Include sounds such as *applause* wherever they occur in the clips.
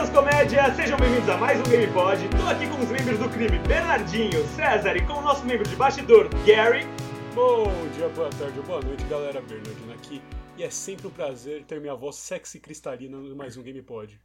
seus comédias, sejam bem-vindos a mais um Game Pod. Tô aqui com os membros do crime, Bernardinho, César e com o nosso membro de bastidor, Gary. Bom dia, boa tarde, boa noite, galera. Bernardino aqui. E é sempre um prazer ter minha voz sexy cristalina no mais um Game Pod.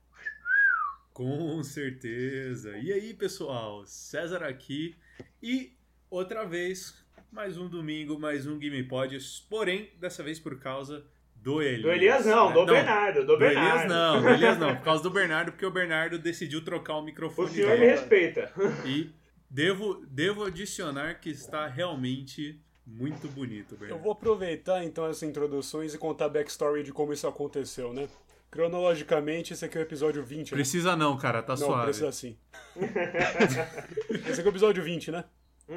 Com certeza. E aí, pessoal? César aqui e outra vez mais um domingo, mais um Game Pod, porém dessa vez por causa do Elias. Do Elias não, do Não, Bernardo, do, Do Bernardo. Elias não, do Elias não, *laughs* por causa do Bernardo, porque o Bernardo decidiu trocar o O microfone senhor me dele. respeita. E devo, devo adicionar que está realmente muito bonito, Eu Bernardo. vou aproveitar então essas introduções e contar a backstory de como isso aconteceu, né? Cronologicamente, esse aqui é o episódio 20, né? Precisa não, cara, tá Não, suave. precisa sim. *laughs* esse aqui é o episódio 20, né?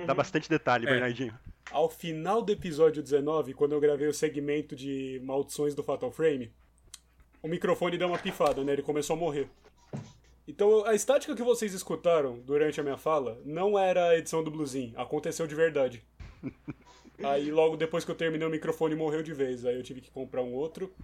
Dá bastante detalhe, É. Bernardinho. Ao final do episódio 19, quando eu gravei o segmento de maldições do Fatal Frame, o microfone deu uma pifada, né? Ele começou a morrer. Então a estática que vocês escutaram durante a minha fala não era a edição do Bluesin, aconteceu de verdade. *laughs* Aí logo depois que eu terminei o microfone morreu de vez, aí eu tive que comprar um outro.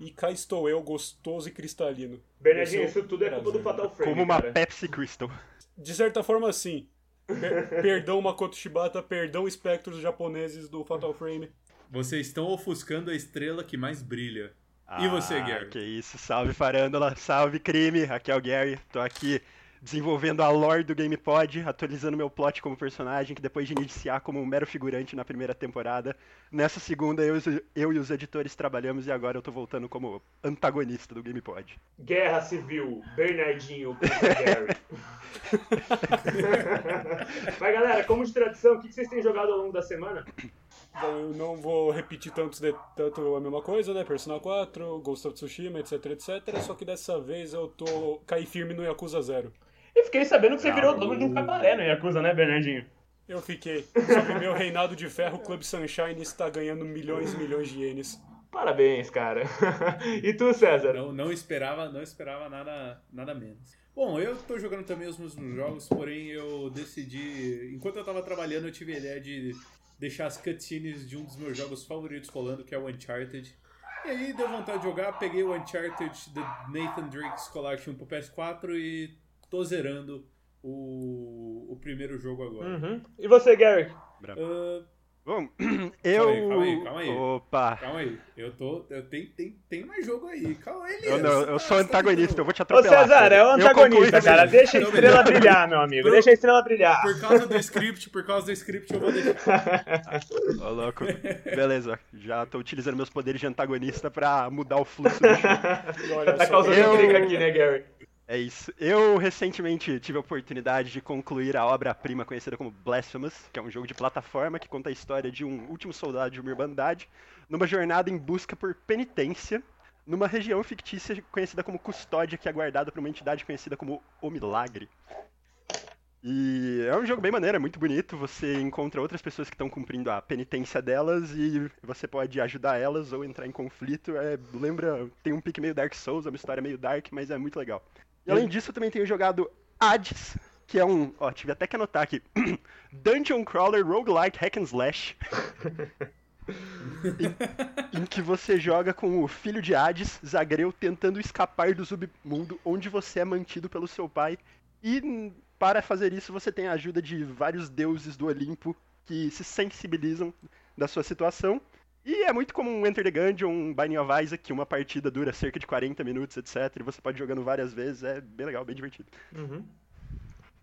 E cá estou eu, gostoso e cristalino. Bernardinho, é isso tudo é culpa do. Fatal Frame. Como uma cara. Pepsi Crystal. De certa forma, sim. Per- perdão Makoto Shibata, perdão espectros japoneses do Fatal Frame. Vocês estão ofuscando a estrela que mais brilha. E você, Ah, Gary? Que isso, salve Farândola, salve crime. Aqui é o Gary, tô aqui desenvolvendo a lore do GamePod, atualizando meu plot como personagem, que depois de iniciar como um mero figurante na primeira temporada, nessa segunda eu, e os- eu e os editores trabalhamos e agora eu tô voltando como antagonista do GamePod. Guerra Civil, Bernardinho contra Gary. *laughs* Mas galera, como de tradição, o que vocês têm jogado ao longo da semana? Bom, eu não vou repetir tanto, de- tanto a mesma coisa, né? Persona 4, Ghost of Tsushima, etc, etc. Só que dessa vez eu tô caí firme no Yakuza Zero. E fiquei sabendo que você virou dono de um cabaré no Yakuza, né, Bernardinho? Eu fiquei. Sob meu reinado de ferro, Club Sunshine está ganhando milhões e milhões de ienes. Parabéns, cara. *laughs* e tu, César? Não, não esperava, não esperava nada, nada menos. Bom, eu tô jogando também os mesmos jogos, porém eu decidi, enquanto eu tava trabalhando, eu tive a ideia de deixar as cutscenes de um dos meus jogos favoritos rolando, que é o Uncharted. E aí deu vontade de jogar, peguei o Uncharted The Nathan Drake's Collection pro PS4 e tô zerando o, o primeiro jogo agora. Uhum. E você, Gary? Ah, Bom, *clears throat* eu... aí, calma aí, calma aí. Opa! calma aí, eu tô. Eu tenho, tem, tem mais jogo aí. Calma aí, Eu, não, eu sou antagonista, eu vou te Ô, atropelar. César, é o antagonista, concluí- cara. Deixa a estrela brilhar, meu amigo. Por- Deixa a estrela brilhar. Por causa do script, por causa do script, eu vou deixar. Ô, louco. Beleza, já tô utilizando meus poderes de antagonista pra mudar o fluxo do *laughs* jogo. Olha Tá só, causando Eu- intriga aqui, né, Gary? É isso. Eu recentemente tive a oportunidade de concluir a obra-prima conhecida como Blasphemous, que é um jogo de plataforma que conta a história de um último soldado de uma irmandade numa jornada em busca por penitência numa região fictícia conhecida como Custódia, que é guardada por uma entidade conhecida como O Milagre. E é um jogo bem maneiro, é muito bonito. Você encontra outras pessoas que estão cumprindo a penitência delas e você pode ajudar elas ou entrar em conflito. É, lembra, tem um pique meio Dark Souls, é uma história meio dark, mas é muito legal. E além disso, eu também tenho jogado Hades, que é um. Ó, tive até que anotar aqui. *clears throat* Dungeon Crawler Roguelike Hack and Slash. em, *laughs* em que você joga com o filho de Hades, Zagreu, tentando escapar do submundo onde você é mantido pelo seu pai. E para fazer isso, você tem a ajuda de vários deuses do Olimpo que se sensibilizam da sua situação. E é muito comum um Enter the Gungeon, um Binding of Isaac, que uma partida dura cerca de 40 minutos, etc. E você pode jogando várias vezes, é bem legal, bem divertido. Uhum.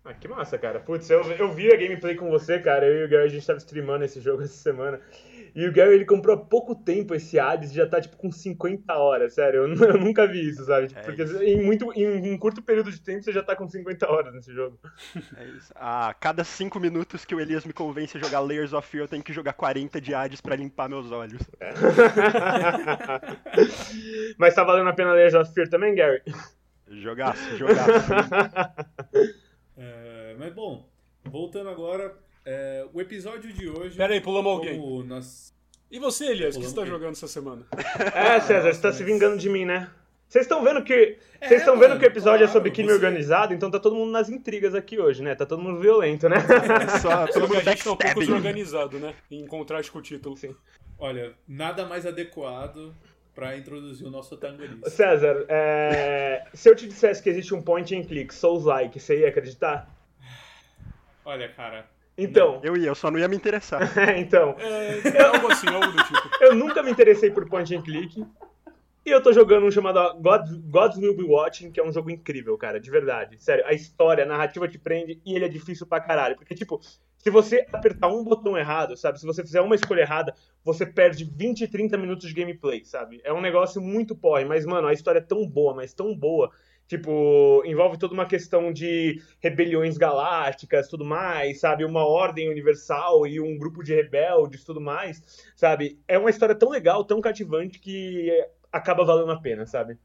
Ah, que massa, cara. Putz, eu, eu vi a gameplay com você, cara. Eu e o Gary, a gente tava streamando esse jogo essa semana. E o Gary, ele comprou há pouco tempo esse Hades e já tá, tipo, com 50 horas, sério. Eu, *laughs* eu nunca vi isso, sabe? Tipo, É porque isso. em, muito, em um curto período de tempo você já tá com 50 horas nesse jogo. *laughs* É isso. A cada 5 minutos que o Elias me convence a jogar Layers of Fear, eu tenho que jogar 40 de Hades pra limpar meus olhos. *laughs* Mas tá valendo a pena Layers of Fear também, Gary? Jogaço, jogaço. É, mas bom, voltando agora, é, o episódio de hoje. Pera aí, pulamos alguém. nós- E você, Elias, o que você tá jogando essa semana? É, César, você tá mas- se vingando de mim, né? Vocês estão vendo que. Vocês É, estão vendo mano, que o episódio é claro, sobre crime você- organizado, então tá todo mundo nas intrigas aqui hoje, né? Tá todo mundo violento, né? Só todo Só que mundo a gente tá um pouco desorganizado, né? Em contraste com o título. Sim. Olha, nada mais adequado pra introduzir o nosso antagonista. César, é, se eu te dissesse que existe um point and click Souls-like, você ia acreditar? Olha, cara, Então, Eu ia, eu só não ia me interessar. *laughs* então, É, é algo assim, algo do tipo. *laughs* eu nunca me interessei por point and click. E eu tô jogando um chamado God, Gods Will Be Watching, que é um jogo incrível, cara, de verdade. Sério, a história, a narrativa te prende e ele é difícil pra caralho. Porque, tipo, se você apertar um botão errado, sabe? Se você fizer uma escolha errada, você perde 20, 30 minutos de gameplay, sabe? É um negócio muito porre, mas, mano, a história é tão boa, mas tão boa. Tipo, envolve toda uma questão de rebeliões galácticas, tudo mais, sabe? Uma ordem universal e um grupo de rebeldes, tudo mais, sabe? É uma história tão legal, tão cativante que acaba valendo a pena, sabe?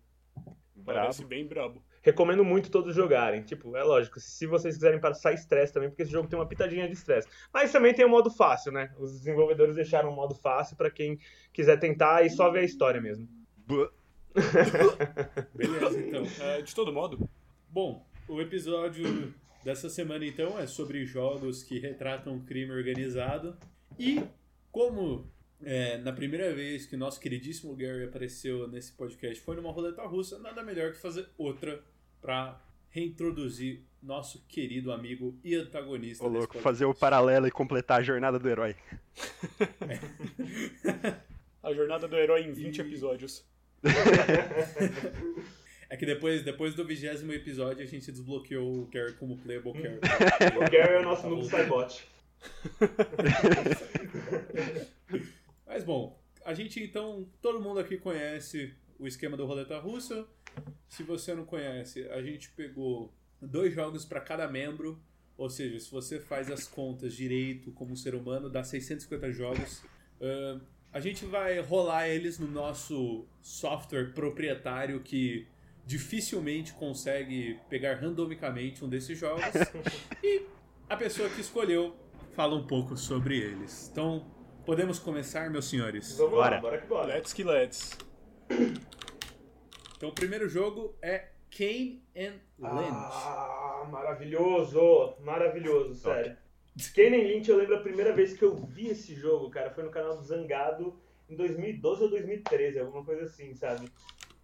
Parece bem brabo. Recomendo muito todos jogarem. Tipo, é lógico, se vocês quiserem passar estresse também, porque esse jogo tem uma pitadinha de estresse. Mas também tem o modo fácil, né? Os desenvolvedores deixaram um modo fácil pra quem quiser tentar e só ver a história mesmo. Bu- *laughs* beleza, então. É, de todo modo, Bom, o episódio dessa semana então é sobre jogos que retratam crime organizado. E como é, na primeira vez que nosso queridíssimo Gary apareceu nesse podcast foi numa roleta russa, nada melhor que fazer outra para reintroduzir nosso querido amigo e antagonista. Ô, louco, podcast. fazer o paralelo e completar a jornada do herói. *laughs* *laughs* a jornada do herói em 20 E- episódios. *laughs* É que depois, depois do vigésimo episódio a gente desbloqueou o Gary como playable character. O Gary é o nosso Tá voltando. Cybot. *laughs* Mas bom, a gente então, todo mundo aqui conhece o esquema do Roleta Russa. Se você não conhece, a gente pegou dois jogos para cada membro, ou seja, se você faz as contas direito como ser humano, dá 650 jogos. Ahn, a gente vai rolar eles no nosso software proprietário que dificilmente consegue pegar randomicamente um desses jogos. e a pessoa que escolheu fala um pouco sobre eles. Então, podemos começar, meus senhores? Vamos Bora. lá, bora que bora. Let's que let's. *coughs* Então, o primeiro jogo é Kane and Lynch. Ah, maravilhoso, maravilhoso, sério. Kane Lynch, eu lembro a primeira vez que eu vi esse jogo, cara, foi no canal do Zangado em 2012 ou 2013, alguma coisa assim, sabe?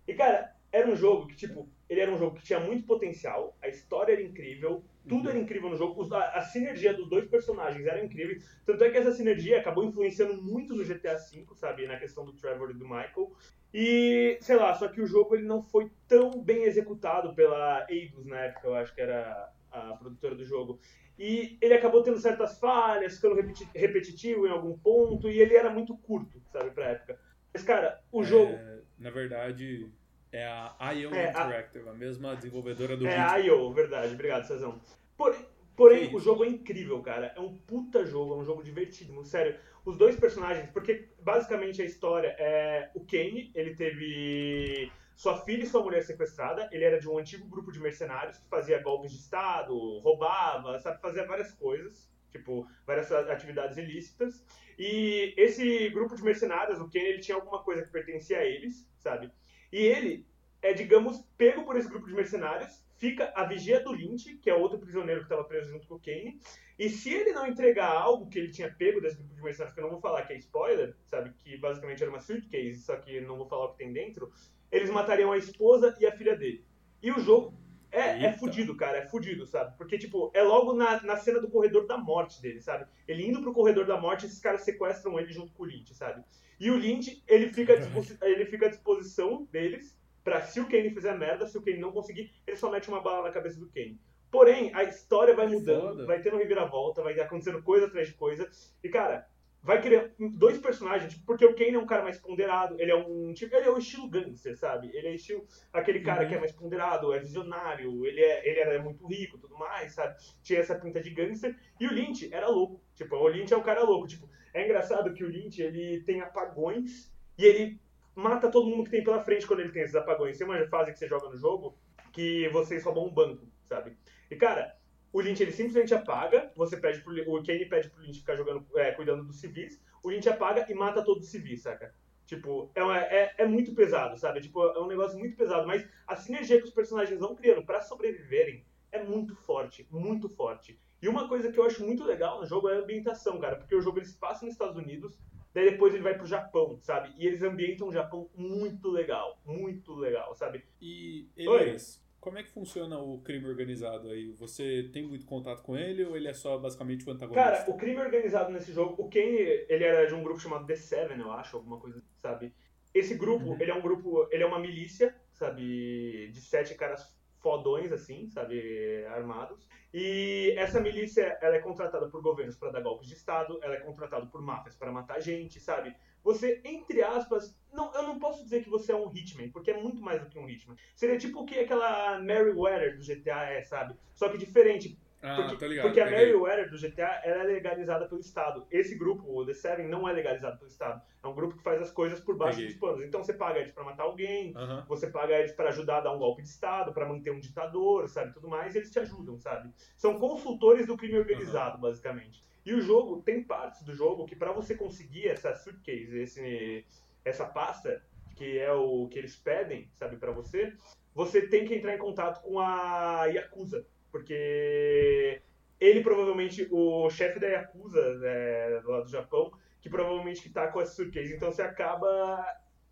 E, cara, era um jogo que, tipo, ele era um jogo que tinha muito potencial, a história era incrível, tudo era incrível no jogo, a, a sinergia dos dois personagens era incrível, tanto é que essa sinergia acabou influenciando muito no GTA V, sabe, na questão do Trevor e do Michael, e, sei lá, só que o jogo ele não foi tão bem executado pela Eidos na época, eu acho que era a produtora do jogo. E ele acabou tendo certas falhas, ficando repeti- repetitivo em algum ponto, e ele era muito curto, sabe, pra época. Mas, cara, o jogo. É, na verdade, é a IO É, a- Interactive, a... mesma desenvolvedora do É Hit. a IO, verdade, obrigado, Cezão. Porém, porém Que o jogo é incrível, cara. É um puta jogo, é um jogo divertido, sério. Os dois personagens, porque basicamente a história é o Kane, ele teve sua filha e sua mulher sequestrada, ele era de um antigo grupo de mercenários que fazia golpes de estado, roubava, sabe, fazia várias coisas, tipo, várias atividades ilícitas. E esse grupo de mercenários, o Kane, ele tinha alguma coisa que pertencia a eles, sabe? E ele é, digamos, pego por esse grupo de mercenários, fica a vigia do Lynch, que é outro prisioneiro que estava preso junto com o Kane, e se ele não entregar algo que ele tinha pego desse grupo de mercenários, que eu não vou falar que é spoiler, sabe, que basicamente era uma suitcase, só que não vou falar o que tem dentro, eles matariam a esposa e a filha dele. E o jogo é, é fudido, cara, é fudido, sabe? Porque, tipo, é logo na, na cena do corredor da morte dele, sabe? Ele indo pro corredor da morte, esses caras sequestram ele junto com o Lynch, sabe? E o Lynch, ele fica, *laughs* ele fica à disposição deles pra se o Kane fizer merda, se o Kane não conseguir, ele só mete uma bala na cabeça do Kane. Porém, a história vai mudando, foda. vai tendo reviravolta, vai acontecendo coisa atrás de coisa. E, cara, vai criar dois personagens, porque o Kane é um cara mais ponderado, ele é um tipo, ele é o estilo gangster, sabe? Ele é estilo aquele cara Uhum. que é mais ponderado, é visionário, ele é ele era muito rico, tudo mais, sabe? Tinha essa pinta de gangster. E o Lynch era louco, tipo, o Lynch é um cara louco, tipo, é engraçado que o Lynch, ele tem apagões e ele mata todo mundo que tem pela frente quando ele tem esses apagões. Tem uma fase que você joga no jogo que vocês roubam um banco, sabe? E, cara, o Lynch ele simplesmente apaga, você pede pro, o Kane pede pro Lynch ficar jogando, é, cuidando dos civis, o Lynch apaga e mata todos os civis, saca? Tipo, é, uma- é, é muito pesado, sabe? Tipo, é um negócio muito pesado, mas a sinergia que os personagens vão criando pra sobreviverem é muito forte, muito forte. E uma coisa que eu acho muito legal no jogo é a ambientação, cara, porque o jogo ele se passa nos Estados Unidos, Daí depois ele vai pro Japão, sabe? E eles ambientam o Japão muito legal, muito legal, sabe? E, Elias, como é que funciona o crime organizado aí? Você tem muito contato com ele ou ele é só basicamente o antagonista? Cara, o crime organizado nesse jogo, o Kane, ele era de um grupo chamado The Seven, eu acho, alguma coisa, sabe? Esse grupo, Uhum. ele é um grupo, ele é uma milícia, sabe, de sete caras fodões, assim, sabe, armados. E essa milícia, ela é contratada por governos para dar golpes de Estado, ela é contratada por máfias para matar gente, sabe? Você, entre aspas, não, eu não posso dizer que você é um hitman, porque é muito mais do que um hitman. Seria tipo o que aquela Meriwether do GTA é, sabe? Só que diferente, ah, porque, tô ligado. porque a peguei. Meriwether do GTA ela é legalizada pelo Estado. Esse grupo, o The Seven, não é legalizado pelo Estado. É um grupo que faz as coisas por baixo Peguei. dos panos. Então você paga eles pra matar alguém, Aham. você paga eles pra ajudar a dar um golpe de Estado, pra manter um ditador, sabe? Tudo mais, e eles te ajudam, sabe? São consultores do crime organizado, basicamente. E o jogo, tem partes do jogo que pra você conseguir essa suitcase, esse, essa pasta, que é o que eles pedem, sabe, pra você, você tem que entrar em contato com a Yakuza. Porque ele provavelmente, o chefe da Yakuza é, lá do Japão, que provavelmente que tá com essa suitcase. Então você acaba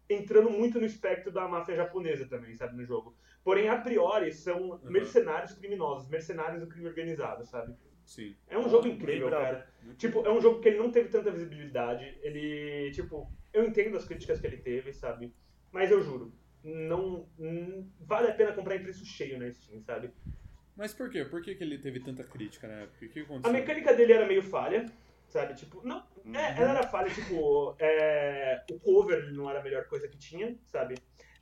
entrando muito no espectro da máfia japonesa também, sabe, no jogo. Porém, a priori, são mercenários criminosos, mercenários do crime organizado, sabe? Sim. É um jogo incrível, cara. Tipo, é um jogo que ele não teve tanta visibilidade. Ele, tipo, eu entendo as críticas que ele teve, sabe? Mas eu juro, não, não- vale a pena comprar em preço cheio na Steam, sabe? Mas por quê? Por que, que ele teve tanta crítica na época? O que A aconteceu? mecânica dele era meio falha, sabe? Tipo, não, Uhum. é, ela era falha, tipo, é, o cover não era a melhor coisa que tinha, sabe?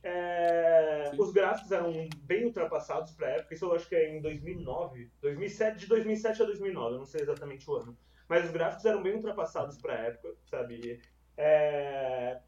É, os gráficos eram bem ultrapassados pra época, isso eu acho que é em 2009, 2007, de 2007 a 2009, eu não sei exatamente o ano. Mas os gráficos eram bem ultrapassados pra época, sabe? É,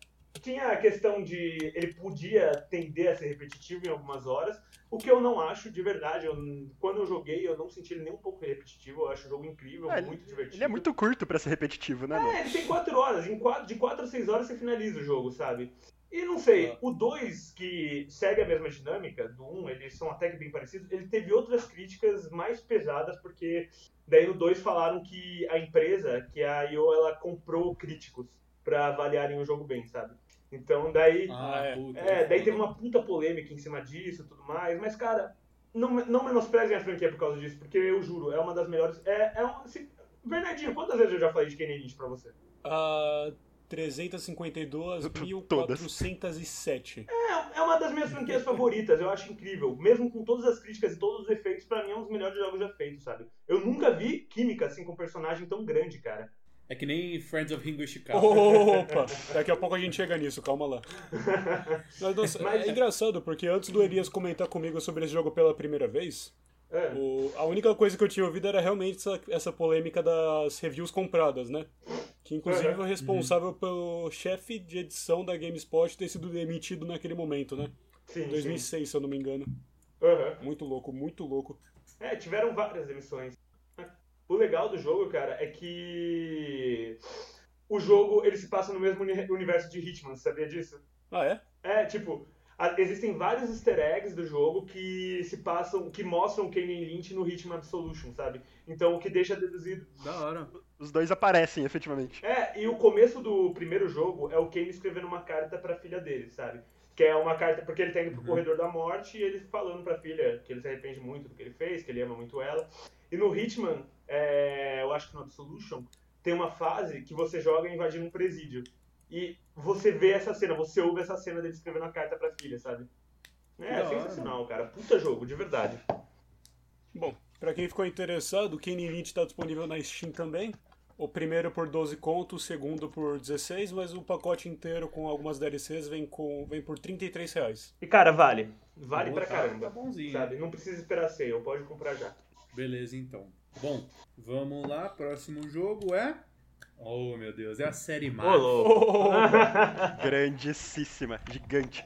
tinha a questão de ele podia tender a ser repetitivo em algumas horas, o que eu não acho de verdade. Eu, quando eu joguei, eu não senti ele nem um pouco repetitivo. Eu acho o jogo incrível, É, ele- muito divertido. Ele é muito curto pra ser repetitivo, né, mano? É, ele tem 4 horas. Em quatro, de 4 a 6 horas você finaliza o jogo, sabe? E não sei, Ah. o 2, que segue a mesma dinâmica do 1, um, eles são até que bem parecidos, ele teve outras críticas mais pesadas, porque daí no 2 falaram que a empresa, que a IO, ela comprou críticos pra avaliarem o jogo bem, sabe? Então daí. Ah, É. puta. É, daí teve uma puta polêmica em cima disso e tudo mais, mas cara, não, não menosprezem a franquia por causa disso, porque eu juro, é uma das melhores. É, é um, se- Bernardinho, quantas vezes eu já falei de Kenny Lynch pra você? Ah, 352.407. *laughs* É, é uma das minhas franquias favoritas, eu acho incrível. Mesmo com todas as críticas e todos os efeitos, pra mim é um dos melhores jogos já feitos, sabe? Eu nunca vi química assim com um personagem tão grande, cara. É que nem Friends of Ringo e Chicago. Opa! Daqui a pouco a gente chega nisso, calma lá. *laughs* Mas, nossa, Mas- é engraçado, porque antes do Elias comentar comigo sobre esse jogo pela primeira vez, É. o- a única coisa que eu tinha ouvido era realmente essa, essa polêmica das reviews compradas, né? Que inclusive Uhum. responsável pelo chefe de edição da GameSpot ter sido demitido naquele momento, né? Sim, sim. 2006, se eu não me engano. Aham. Muito louco, muito louco. É, tiveram várias emissões. O legal do jogo, cara, é que o jogo ele se passa no mesmo uni- universo de Hitman, você sabia disso? Ah, é? É, tipo, existem vários easter eggs do jogo que se passam, que mostram o Kane Lynch no Hitman Absolution, sabe? Então, o que deixa deduzido. Da hora. Os dois aparecem, efetivamente. É, e o começo do primeiro jogo é o Kane escrevendo uma carta pra filha dele, sabe? Que é uma carta porque ele tá indo pro corredor da morte e ele falando pra filha que ele se arrepende muito do que ele fez, que ele ama muito ela. E no Hitman, é, eu acho que no Absolution, tem uma fase que você joga invadindo um presídio. E você vê essa cena, você ouve essa cena dele escrevendo a carta pra filha, sabe? É, hora, sensacional, cara. Puta jogo, de verdade. Bom, pra quem ficou interessado, o Kenny Lynch tá disponível na Steam também. O primeiro por 12 contos, o segundo por 16, mas o pacote inteiro com algumas DLCs vem, com, vem por 33 reais. E cara, vale. Vale Pô, pra tá- caramba. tá bonzinho. Sabe? Não precisa esperar sale, pode comprar já. Beleza, então. Bom, vamos lá. Próximo jogo é. Oh, meu Deus, é a série Mario. *laughs* Grandíssima, gigante.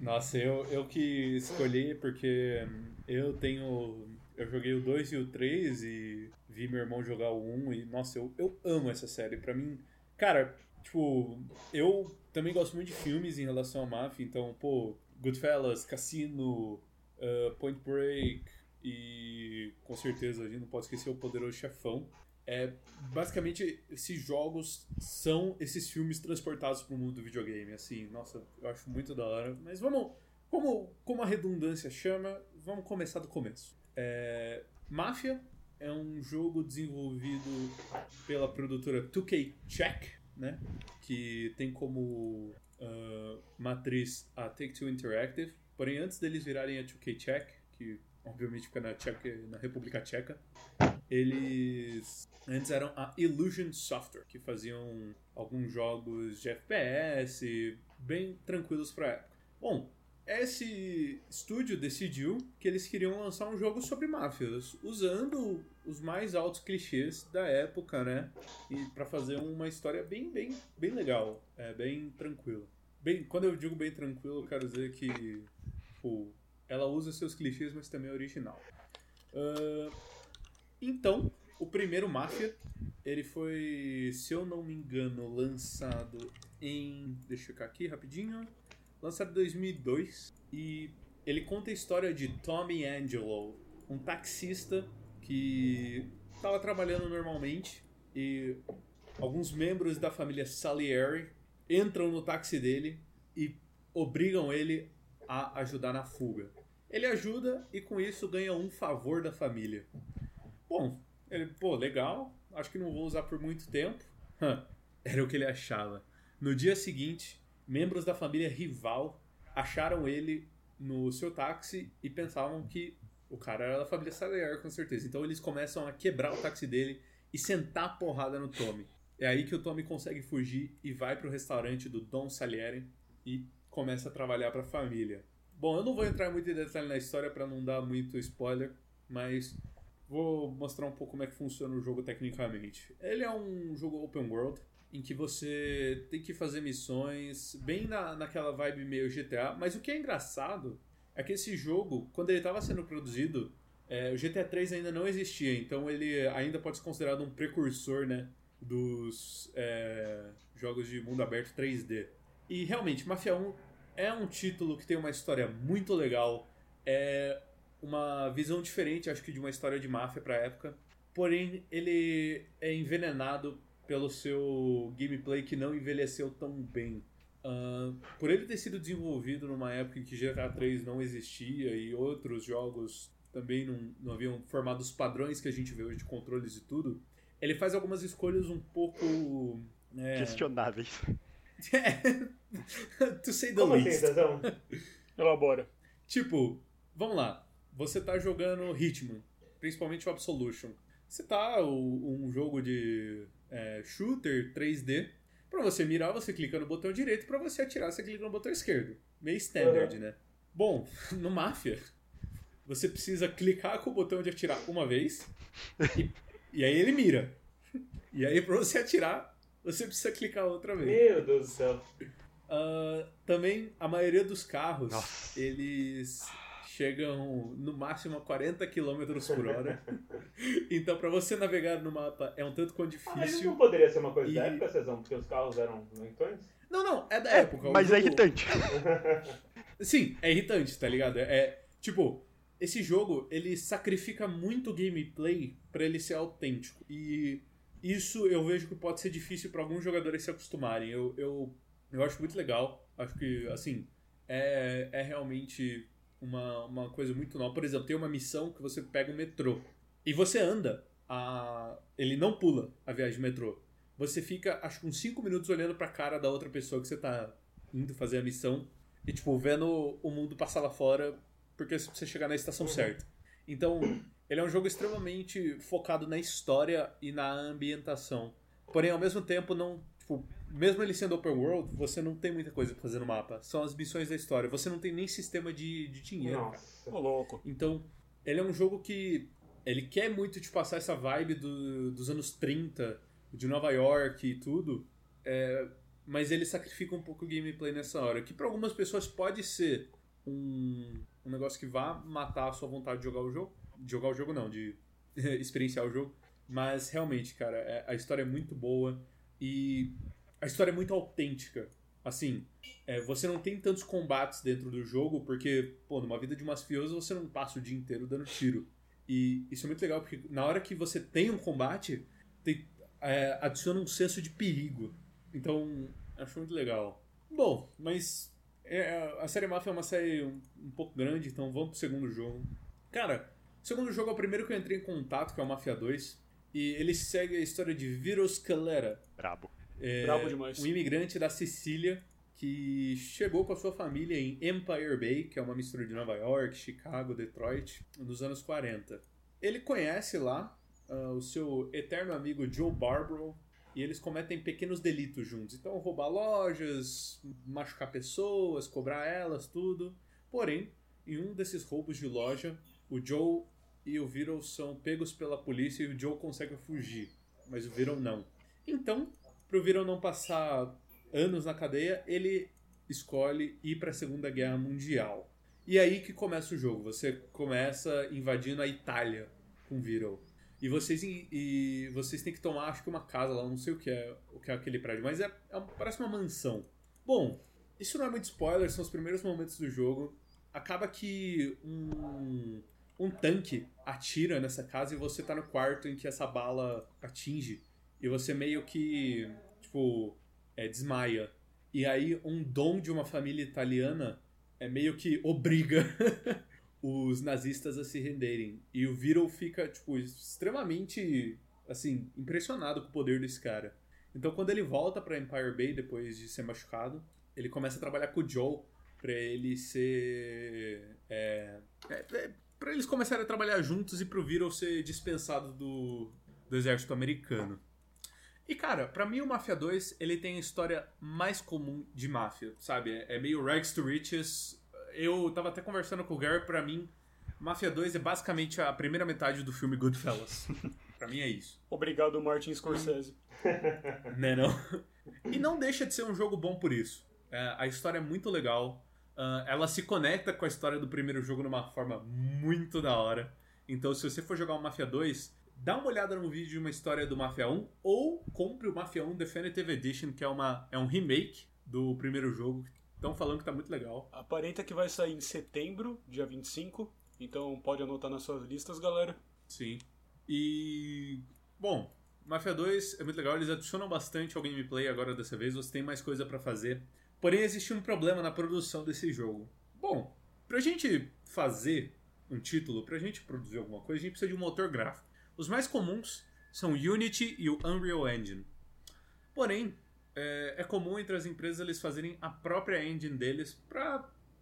Nossa, eu, eu que escolhi porque eu tenho. Eu joguei o 2 e o 3 e vi meu irmão jogar o 1 e, nossa, eu, eu amo essa série. Pra mim, cara, tipo, eu também gosto muito de filmes em relação à máfia, então, pô, Goodfellas, Cassino, uh, Point Break e com certeza a gente não pode esquecer o Poderoso Chefão. É, basicamente, esses jogos são esses filmes transportados para o mundo do videogame. Assim, nossa, eu acho muito da hora. Mas vamos, como, como a redundância chama, vamos começar do começo. É, Mafia é um jogo desenvolvido pela produtora 2K Check, né? Que tem como uh, matriz a Take-Two Interactive. Porém, antes deles virarem a 2K Check, que obviamente fica na, Tcheca, na República Tcheca, eles antes eram a Illusion Software, que faziam alguns jogos de FPS bem tranquilos para época. Bom, esse estúdio decidiu que eles queriam lançar um jogo sobre máfias, usando os mais altos clichês da época, né? E para fazer uma história bem, bem, bem legal, é bem tranquila. Bem, quando eu digo bem tranquilo, eu quero dizer que tipo, ela usa seus clichês, mas também é original. Uh, então, o primeiro Máfia, ele foi, se eu não me engano, lançado em. Deixa eu ficar aqui rapidinho. Lançado em 2002. E ele conta a história de Tommy Angelo, um taxista que estava trabalhando normalmente e alguns membros da família Salieri entram no táxi dele e obrigam ele a ajudar na fuga. Ele ajuda e com isso ganha um favor da família. Bom, ele, pô, legal, acho que não vou usar por muito tempo. Era o que ele achava. No dia seguinte, membros da família rival acharam ele no seu táxi e pensavam que o cara era da família Salier, com certeza. Então eles começam a quebrar o táxi dele e sentar a porrada no Tommy. É aí que o Tommy consegue fugir e vai pro restaurante do Dom Salieri e começa a trabalhar para a família. Bom, eu não vou entrar muito em detalhe na história para não dar muito spoiler, mas vou mostrar um pouco como é que funciona o jogo tecnicamente. Ele é um jogo open world em que você tem que fazer missões bem na, naquela vibe meio GTA, mas o que é engraçado é que esse jogo, quando ele estava sendo produzido, é, o GTA 3 ainda não existia, então ele ainda pode ser considerado um precursor né, dos é, jogos de mundo aberto 3D. E realmente, Mafia 1 é um título que tem uma história muito legal, é uma visão diferente, acho que, de uma história de máfia para a época, porém ele é envenenado pelo seu gameplay que não envelheceu tão bem. Uh, por ele ter sido desenvolvido numa época em que GTA 3 não existia e outros jogos também não, não haviam formado os padrões que a gente vê hoje de controles e tudo, ele faz algumas escolhas um pouco. É... Questionáveis. *laughs* to say the Como least. assim, *laughs* Elabora. Tipo, vamos lá. Você tá jogando Hitman, principalmente o Absolution. Você tá o, um jogo de é, shooter 3D Pra você mirar, você clica no botão direito. Pra você atirar, você clica no botão esquerdo. Meio standard, Uhum. né? Bom, *laughs* no Mafia, você precisa clicar com o botão de atirar uma vez. E, e aí ele mira. E aí, pra você atirar, você precisa clicar outra vez. Meu Deus do céu. Ah, também, a maioria dos carros, Nossa. eles chegam no máximo a 40 km por hora. *laughs* Então, pra você navegar no mapa é um tanto quanto Ah, Mas isso difícil. não poderia ser uma coisa da E- época, Cezão? Porque os carros eram lentões? Não, não, é da É, época. mas é jogo- irritante. *laughs* Sim, é irritante, tá ligado? É, é, tipo, esse jogo, ele sacrifica muito o gameplay pra ele ser autêntico. E isso eu vejo que pode ser difícil pra alguns jogadores se acostumarem. Eu, eu, eu acho muito legal. Acho que, assim, é, é realmente uma, uma coisa muito nova. Por exemplo, tem uma missão que você pega o metrô e você anda. A... Ele não pula a viagem de metrô. Você fica, acho que uns 5 minutos olhando pra cara da outra pessoa que você tá indo fazer a missão e, tipo, vendo o mundo passar lá fora porque você precisa chegar na estação certa. Então, ele é um jogo extremamente focado na história e na ambientação. Porém, ao mesmo tempo, não. Tipo, mesmo ele sendo open world, você não tem muita coisa pra fazer no mapa. São as missões da história. Você não tem nem sistema de, de dinheiro, cara. Nossa. Ô, louco. Então, ele é um jogo que ele quer muito te passar essa vibe do- dos anos 30, de Nova York e tudo, é, mas ele sacrifica um pouco o gameplay nessa hora, que para algumas pessoas pode ser um, um negócio que vá matar a sua vontade de jogar o jogo. De jogar o jogo não, de *laughs* experienciar o jogo. Mas realmente, cara, é- a história é muito boa e a história é muito autêntica. Assim, é, você não tem tantos combates dentro do jogo, porque, pô, numa vida de mafioso você não passa o dia inteiro dando tiro. E isso é muito legal, porque na hora que você tem um combate, tem, é, adiciona um senso de perigo. Então, acho muito legal. Bom, mas é, a série Mafia é uma série um, um, pouco grande, então vamos pro segundo jogo. Cara, o segundo jogo é o primeiro que eu entrei em contato, que é o Mafia 2. E ele segue a história de Vito Scalera. Brabo. É, Brabo demais. Um imigrante da Sicília que chegou com a sua família em Empire Bay, que é uma mistura de Nova York, Chicago, Detroit, nos anos 40. Ele conhece lá uh, o seu eterno amigo Joe Barbaro e eles cometem pequenos delitos juntos. Então, roubar lojas, machucar pessoas, cobrar elas, tudo. Porém, em um desses roubos de loja, o Joe e o Vito são pegos pela polícia e o Joe consegue fugir, mas o Vito não. Então, pro Vito não passar anos na cadeia, ele escolhe ir para a Segunda Guerra Mundial. E aí que começa o jogo. Você começa invadindo a Itália com Vito. E vocês, e vocês têm que tomar, acho que uma casa lá, não sei o que é, o que é aquele prédio, mas é, é parece uma mansão. Bom, isso não é muito spoiler, são os primeiros momentos do jogo. Acaba que um, um tanque atira nessa casa e você tá no quarto em que essa bala atinge. E você meio que, tipo, é, desmaia. E aí um dom de uma família italiana é meio que obriga *laughs* os nazistas a se renderem. E o Vito fica, tipo, extremamente, assim, impressionado com o poder desse cara. Então, quando ele volta para Empire Bay depois de ser machucado, ele começa a trabalhar com o Joe para ele ser. É, é, é para eles começarem a trabalhar juntos e pro Vito ser dispensado do, do exército americano. E cara, para mim o Mafia 2 ele tem a história mais comum de máfia, sabe? É meio rags to riches eu tava até conversando com o Gary, pra mim, Mafia 2 é basicamente a primeira metade do filme Goodfellas. *laughs* pra mim é isso. Obrigado, Martin Scorsese. né, não? E não deixa de ser um jogo bom por isso. É, a história é muito legal. Uh, ela se conecta com a história do primeiro jogo de uma forma muito da hora. Então, se você for jogar o Mafia 2, dá uma olhada no vídeo de uma história do Mafia 1 ou compre o Mafia 1 Definitive Edition, que é, uma, é um remake do primeiro jogo, Estão falando que tá muito legal. Aparenta que vai sair em setembro, dia 25. Então pode anotar nas suas listas, galera. Sim. E. Bom, Mafia 2 é muito legal, eles adicionam bastante ao gameplay agora dessa vez, você tem mais coisa para fazer. Porém, existe um problema na produção desse jogo. Bom, pra gente fazer um título, pra gente produzir alguma coisa, a gente precisa de um motor gráfico. Os mais comuns são Unity e o Unreal Engine. Porém, é, é comum entre as empresas eles fazerem a própria engine deles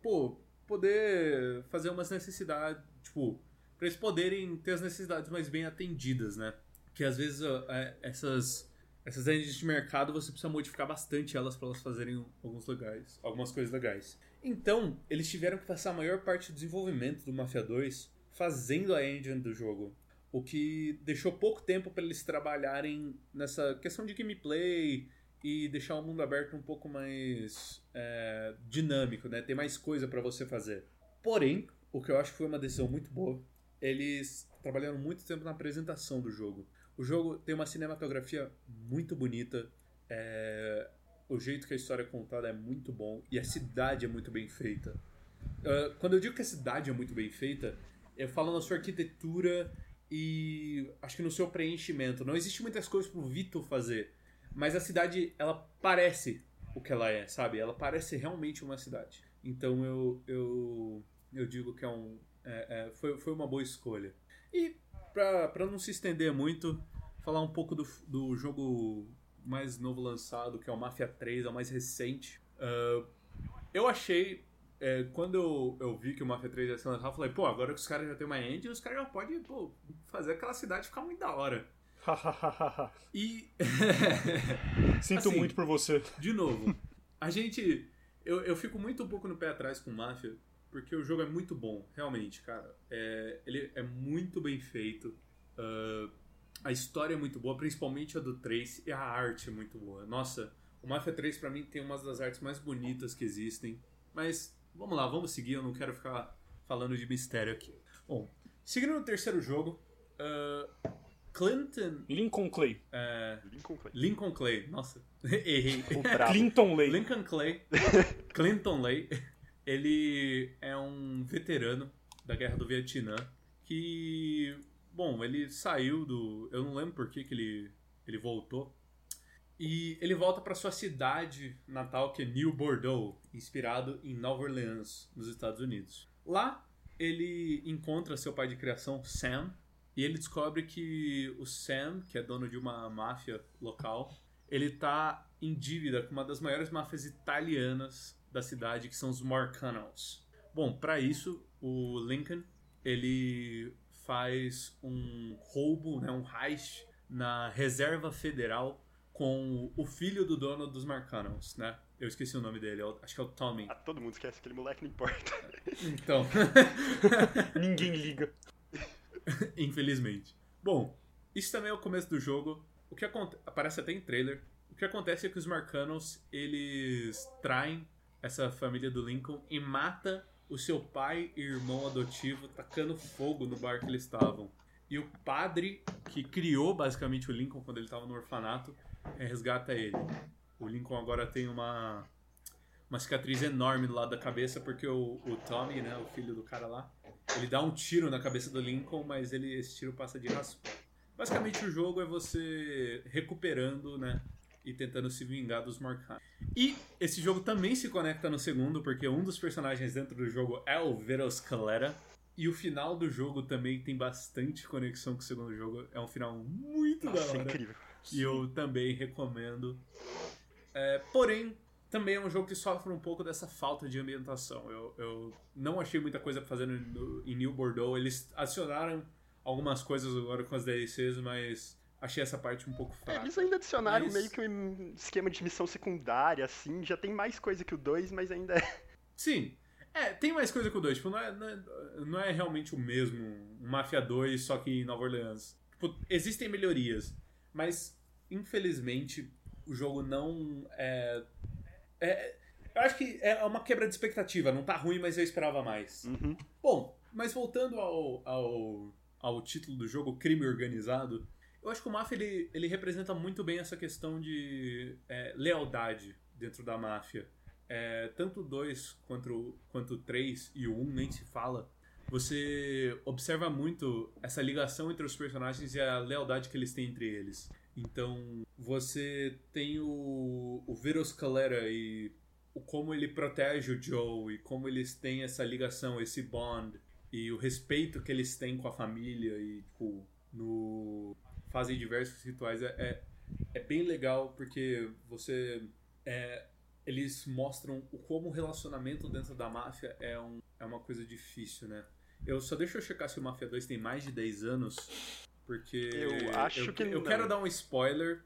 pô, poder fazer umas necessidades, tipo, pra eles poderem ter as necessidades mais bem atendidas, né? Que às vezes é, essas, essas engines de mercado você precisa modificar bastante elas para elas fazerem alguns legais, algumas coisas legais. Então, eles tiveram que passar a maior parte do desenvolvimento do Mafia 2 fazendo a engine do jogo. O que deixou pouco tempo para eles trabalharem nessa questão de gameplay, e deixar o mundo aberto um pouco mais é, dinâmico, né? Ter mais coisa para você fazer. Porém, o que eu acho que foi uma decisão muito boa, eles trabalharam muito tempo na apresentação do jogo. O jogo tem uma cinematografia muito bonita, é, o jeito que a história é contada é muito bom e a cidade é muito bem feita. Uh, quando eu digo que a cidade é muito bem feita, eu falo na sua arquitetura e acho que no seu preenchimento. Não existe muitas coisas pro Vitor fazer mas a cidade, ela parece o que ela é, sabe? Ela parece realmente uma cidade. Então eu, eu, eu digo que é um, é, é, foi, foi uma boa escolha. E para não se estender muito, falar um pouco do, do jogo mais novo lançado, que é o Mafia 3, é o mais recente. Uh, eu achei, é, quando eu, eu vi que o Mafia 3 ia ser lançado, eu falei, pô, agora que os caras já tem uma engine, os caras já podem fazer aquela cidade ficar muito da hora. *laughs* e. *laughs* Sinto assim, muito por você. De novo, a gente. Eu, eu fico muito um pouco no pé atrás com Mafia, porque o jogo é muito bom, realmente, cara. É, ele é muito bem feito. Uh, a história é muito boa, principalmente a do 3, e a arte é muito boa. Nossa, o Mafia 3 para mim tem uma das artes mais bonitas que existem. Mas vamos lá, vamos seguir, eu não quero ficar falando de mistério aqui. Bom, seguindo no terceiro jogo, uh, Clinton. Lincoln Clay. É, Lincoln Clay. Lincoln Clay. Nossa, *laughs* errei. Clinton Lay. Lincoln Clay. *laughs* Clinton Lay. Ele é um veterano da Guerra do Vietnã que, bom, ele saiu do. Eu não lembro por que, que ele ele voltou. E ele volta para sua cidade natal, que é New Bordeaux, inspirado em Nova Orleans, nos Estados Unidos. Lá, ele encontra seu pai de criação, Sam, e ele descobre que o Sam, que é dono de uma máfia local, ele tá em dívida com uma das maiores máfias italianas da cidade, que são os Marcanals. Bom, para isso, o Lincoln, ele faz um roubo, né, um heist na Reserva Federal com o filho do dono dos Marcanals, né? Eu esqueci o nome dele, acho que é o Tommy. Ah, todo mundo esquece, aquele moleque não importa. *laughs* Então. *laughs* Ninguém liga. *laughs* Infelizmente. Bom, isso também é o começo do jogo. O que acontece. Aparece até em trailer. O que acontece é que os Marcanos eles traem essa família do Lincoln e mata o seu pai e irmão adotivo tacando fogo no bar que eles estavam. E o padre que criou basicamente o Lincoln quando ele estava no orfanato resgata ele. O Lincoln agora tem uma uma cicatriz enorme do lado da cabeça porque o, o Tommy, né, o filho do cara lá, ele dá um tiro na cabeça do Lincoln, mas ele esse tiro passa de raspão. Basicamente o jogo é você recuperando, né, e tentando se vingar dos Marcanos. E esse jogo também se conecta no segundo, porque um dos personagens dentro do jogo é o Veros Calera. E o final do jogo também tem bastante conexão com o segundo jogo. É um final muito Nossa, da hora. é incrível. E eu também recomendo. É, porém, também é um jogo que sofre um pouco dessa falta de ambientação. Eu, eu não achei muita coisa pra fazer no, no- em New Bordeaux. Eles adicionaram algumas coisas agora com as DLCs, mas achei essa parte um pouco É, fraca. eles ainda adicionaram Mas- meio que um esquema de missão secundária, assim, já tem mais coisa que o 2, mas ainda é. Sim. É, tem mais coisa que o 2. Tipo, não é, não, é, não é realmente o mesmo. Um Mafia 2, só que em Nova Orleans. Tipo, existem melhorias. Mas, infelizmente, o jogo não é. é eu acho que é uma quebra de expectativa. Não tá ruim, mas eu esperava mais. Uhum. Bom, mas voltando ao, ao, ao título do jogo, Crime Organizado, eu acho que o Mafia ele, ele representa muito bem essa questão de é, lealdade dentro da máfia. É, tanto o 2 quanto, quanto o 3 e o 1 um nem se fala. Você observa muito essa ligação entre os personagens e a lealdade que eles têm entre eles. Então, você tem o, o Veros Calera e o como ele protege o Joe e como eles têm essa ligação, esse bond e o respeito que eles têm com a família e tipo no fazem diversos rituais é, é, é bem legal porque você é, eles mostram o como o relacionamento dentro da máfia é, um, é uma coisa difícil, né? Eu só deixa eu checar se o Mafia 2 tem mais de 10 anos, porque Eu acho eu, que eu não. quero dar um spoiler,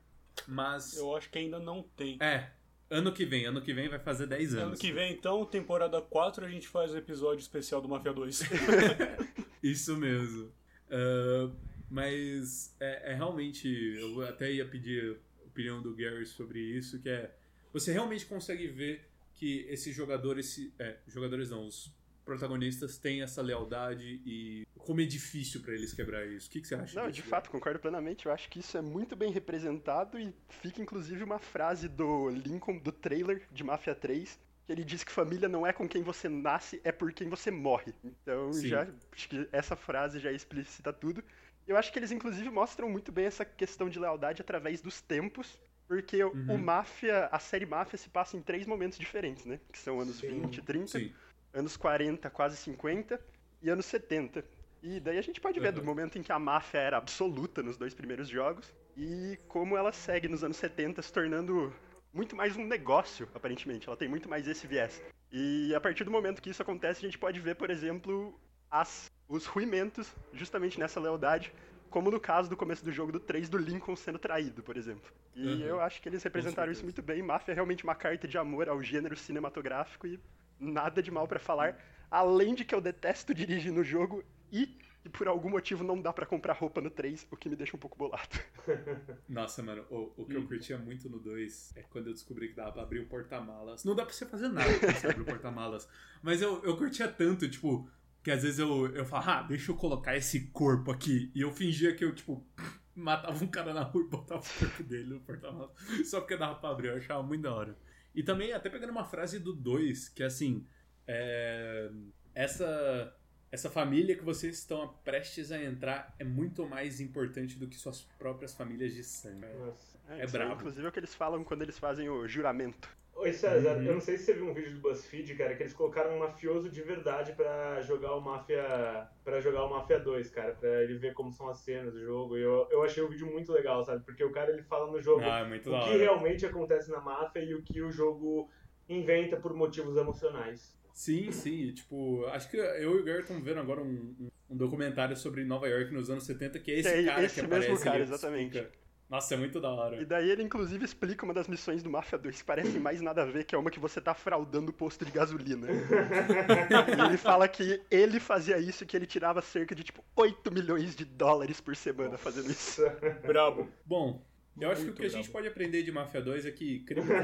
mas Eu acho que ainda não tem. é, ano que vem, ano que vem vai fazer 10 anos. Ano que vem, então, temporada 4, a gente faz o episódio especial do Mafia 2. *laughs* Isso mesmo. Ah, mas é, é realmente. Eu até ia pedir a opinião do Gary sobre isso, que é. Você realmente consegue ver que esses jogadores. É, jogadores não, os protagonistas têm essa lealdade e como é difícil pra eles quebrar isso. O que, que você acha Não, de fato, concordo plenamente. Eu acho que isso é muito bem representado e fica inclusive uma frase do Lincoln, do trailer de Mafia 3, que ele diz que família não é com quem você nasce, é por quem você morre. Então, Sim. já acho que essa frase já explicita tudo. Eu acho que eles inclusive mostram muito bem essa questão de lealdade através dos tempos, porque o Uhum. Máfia, a série Máfia se passa em três momentos diferentes, né? Que são anos Sim. 20 e 30, Sim. Anos 40, quase 50 e anos 70. E daí a gente pode ver Uhum. do momento em que a máfia era absoluta nos dois primeiros jogos e como ela segue nos anos 70 se tornando muito mais um negócio, aparentemente. Ela tem muito mais esse viés. E a partir do momento que isso acontece, a gente pode ver, por exemplo, as, os ruimentos justamente nessa lealdade, como no caso do começo do jogo do 3 do Lincoln sendo traído, por exemplo. E Uhum. eu acho que eles representaram isso muito bem. Máfia é realmente uma carta de amor ao gênero cinematográfico e nada de mal pra falar, além de que eu detesto dirigir no jogo e que por algum motivo não dá pra comprar roupa no 3, o que me deixa um pouco bolado. *laughs* Nossa, mano, o, o que Hum. eu curtia muito no 2 é quando eu descobri que dava pra abrir o porta-malas. Não dá pra você fazer nada quando você abre o porta-malas. Mas eu, eu curtia tanto, tipo, que às vezes eu, eu falava, ah, deixa eu colocar esse corpo aqui. E eu fingia que eu, tipo, matava um cara na rua e botava o corpo dele no porta-malas. Só porque dava pra abrir, eu achava muito da hora. E também, até pegando uma frase do 2, que é assim, é, essa essa família que vocês estão prestes a entrar é muito mais importante do que suas próprias famílias de sangue. Nossa. É aí, brabo. Inclusive é o que eles falam quando eles fazem o juramento. Oi, César, Uhum. eu não sei se você viu um vídeo do BuzzFeed, cara, que eles colocaram um mafioso de verdade pra jogar o Mafia. para jogar o Mafia 2, cara, pra ele ver como são as cenas do jogo. E eu, eu achei o vídeo muito legal, sabe? Porque o cara ele fala no jogo Ah, é o que realmente acontece na máfia e o que o jogo inventa por motivos emocionais. Sim, sim. e, Tipo, acho que eu e o Gary estamos vendo agora um, um- um documentário sobre Nova York nos anos 70, que é esse É cara esse que mesmo aparece. cara, exatamente. explica. Nossa, é muito da hora. E daí ele inclusive explica uma das missões do Mafia 2 que parecem mais nada a ver, que é uma que você tá fraudando o posto de gasolina. *laughs* e ele fala que ele fazia isso e que ele tirava cerca de tipo 8 milhões de dólares por semana fazendo isso. Brabo. Bom, eu acho que o Muito que a gente pode aprender de Mafia 2 é que crime. *laughs*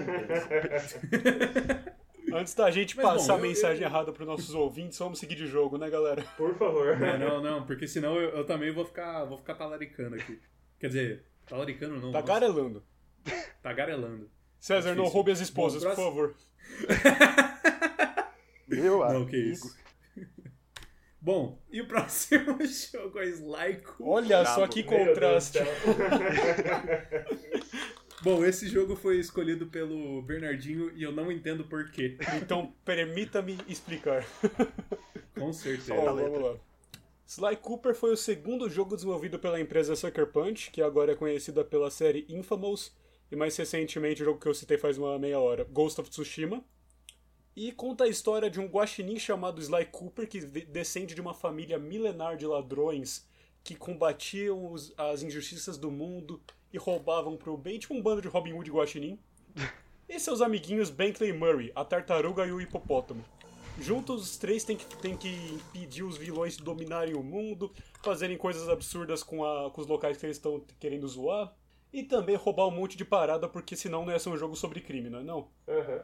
Antes da gente Mas, bom, passar a eu- mensagem eu- errada pros nossos ouvintes, vamos seguir de jogo, né, galera? Por favor. Não, não, não, porque senão eu, eu também vou ficar, vou ficar talaricando aqui. Quer dizer, talaricando não. Tá nossa, tagarelando. tagarelando. César, não roube as esposas, Bom, por favor. *laughs* Meu Não, amigo. que isso. Bom, e o próximo *laughs* jogo é Sly Cooper. Olha Brabo. só que contraste. *laughs* Bom, esse jogo foi escolhido pelo Bernardinho e eu não entendo por quê. Então, permita-me explicar. Com certeza. A vamos lá. Sly Cooper foi o segundo jogo desenvolvido pela empresa Sucker Punch, que agora é conhecida pela série Infamous, e mais recentemente o jogo que eu citei faz uma meia hora, Ghost of Tsushima. E conta a história de um guaxinim chamado Sly Cooper, que descende de uma família milenar de ladrões que combatiam os- as injustiças do mundo e roubavam pro bem, tipo um bando de Robin Hood guaxinim. *laughs* E seus amiguinhos Bentley e Murray, a tartaruga e o hipopótamo. Juntos, os três têm que, têm que impedir os vilões de dominarem o mundo, fazerem coisas absurdas com, a- com os locais que eles estão querendo zoar, e também roubar um monte de parada, porque senão não ia ser um jogo sobre crime, não é não? Aham.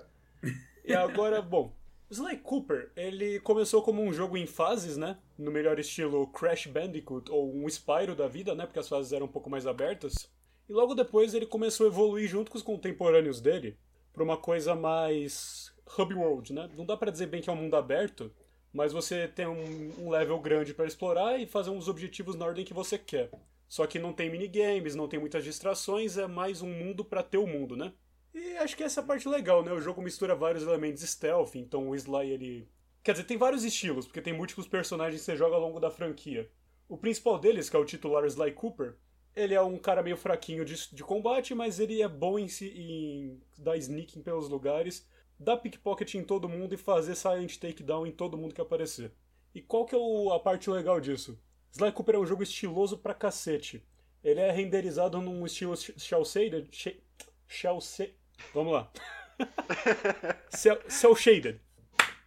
E agora, *laughs* bom, Sly Cooper, ele começou como um jogo em fases, né? No melhor estilo Crash Bandicoot ou um Spyro da vida, né? Porque as fases eram um pouco mais abertas. E logo depois ele começou a evoluir junto com os contemporâneos dele para uma coisa mais hub world, né? Não dá pra dizer bem que é um mundo aberto, mas você tem um, um level grande para explorar e fazer uns objetivos na ordem que você quer. Só que não tem minigames, não tem muitas distrações, é mais um mundo pra ter o mundo, né? E acho que essa é a parte legal, né? O jogo mistura vários elementos stealth, então o Sly ele. Quer dizer, tem vários estilos, porque tem múltiplos personagens que você joga ao longo da franquia. O principal deles, que é o titular Sly Cooper, ele é um cara meio fraquinho de, de combate, mas ele é bom em, se- em dar sneaking pelos lugares, dar pickpocket em todo mundo e fazer silent takedown em todo mundo que aparecer. E qual que é o- a parte legal disso? Sly Cooper é um jogo estiloso pra cacete. Ele é renderizado num estilo sh- shell shaded. sh- Shell shaded. Vamos lá. *laughs* cell, cell shaded.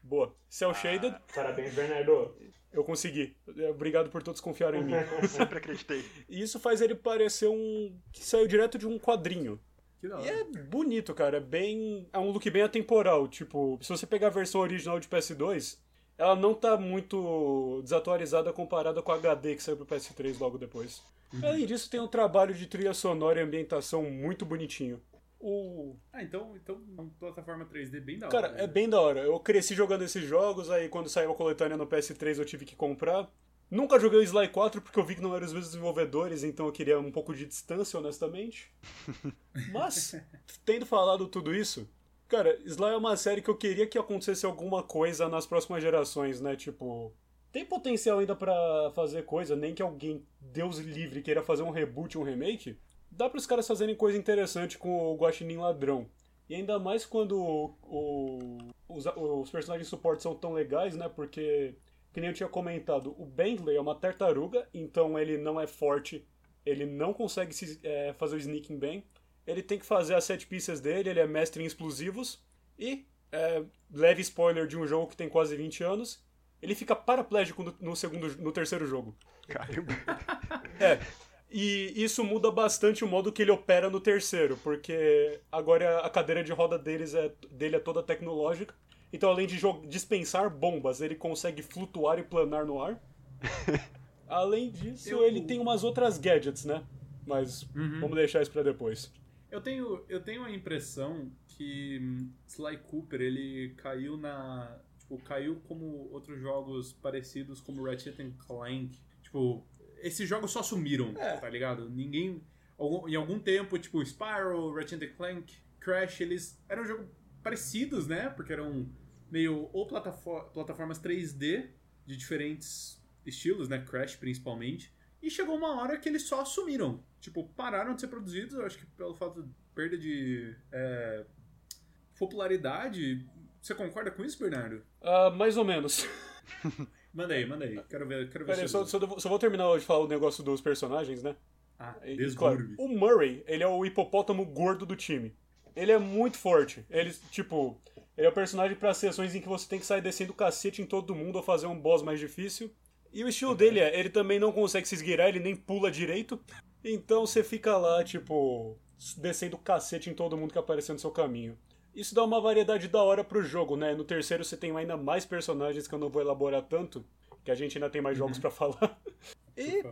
Boa. Cell shaded. Parabéns, Bernardo. Eu consegui. Obrigado por todos confiarem em mim. *laughs* Sempre acreditei. E isso faz ele parecer um. que saiu direto de um quadrinho. Que da E é bonito, cara. É bem. É um look bem atemporal. Tipo, se você pegar a versão original de PS2, ela não tá muito desatualizada comparada com a HD que saiu pro PS3 logo depois. Além disso, tem um trabalho de trilha sonora e ambientação muito bonitinho. O. Ah, então, então uma plataforma 3D bem da Cara, hora. é né? bem da hora. Eu cresci jogando esses jogos, aí quando saiu a coletânea no PS3 eu tive que comprar. Nunca joguei o Sly 4 porque eu vi que não eram os mesmos desenvolvedores, então eu queria um pouco de distância, honestamente. *laughs* Mas, tendo falado tudo isso, cara, Sly é uma série que eu queria que acontecesse alguma coisa nas próximas gerações, né? Tipo, tem potencial ainda pra fazer coisa, nem que alguém, Deus livre, queira fazer um reboot, um remake. Dá para os caras fazerem coisa interessante com o Guaxinim Ladrão. E ainda mais quando o- o- os, os personagens de suporte são tão legais, né? Porque, que nem eu tinha comentado, o Bentley é uma tartaruga, então ele não é forte, ele não consegue se, é, fazer o sneaking bem. Ele tem que fazer as set pieces dele, ele é mestre em explosivos. E, é, leve spoiler de um jogo que tem quase 20 anos, ele fica paraplégico no, no segundo, no terceiro jogo. Caramba. *laughs* É. E isso muda bastante o modo que ele opera no terceiro, porque agora a cadeira de roda deles é, dele é toda tecnológica. Então, além de dispensar bombas, ele consegue flutuar e planar no ar. *laughs* Além disso, Eu- ele tem umas outras gadgets, né? Mas Uhum. vamos deixar isso pra depois. Eu tenho, eu tenho a impressão que hum, Sly Cooper ele caiu na, tipo, caiu como outros jogos parecidos como Ratchet Clank. Tipo, esses jogos só sumiram, É. tá ligado? Ninguém. algum- Em algum tempo, tipo, Spyro, Ratchet Clank, Crash, eles eram jogos parecidos, né? Porque eram meio ou platafo- plataformas 3D de diferentes estilos, né? Crash principalmente. E chegou uma hora que eles só sumiram. Tipo, pararam de ser produzidos, eu acho que pelo fato de perda de é, popularidade. Você concorda com isso, Bernardo? Ah, mais ou menos. *laughs* Manda aí, manda aí. Quero ver, quero ver Pera só, só, só vou terminar de falar o negócio dos personagens, né? Ah, E, claro, o Murray, ele é o hipopótamo gordo do time. Ele é muito forte. Ele, tipo, ele é o personagem para sessões em que você tem que sair descendo o cacete em todo mundo ou fazer um boss mais difícil. E o estilo dele é, ele também não consegue se esgueirar, ele nem pula direito. Então você fica lá, tipo, descendo o cacete em todo mundo que aparecer no seu caminho. Isso dá uma variedade da hora pro jogo, né? No terceiro você tem ainda mais personagens que eu não vou elaborar tanto, que a gente ainda tem mais jogos pra falar. E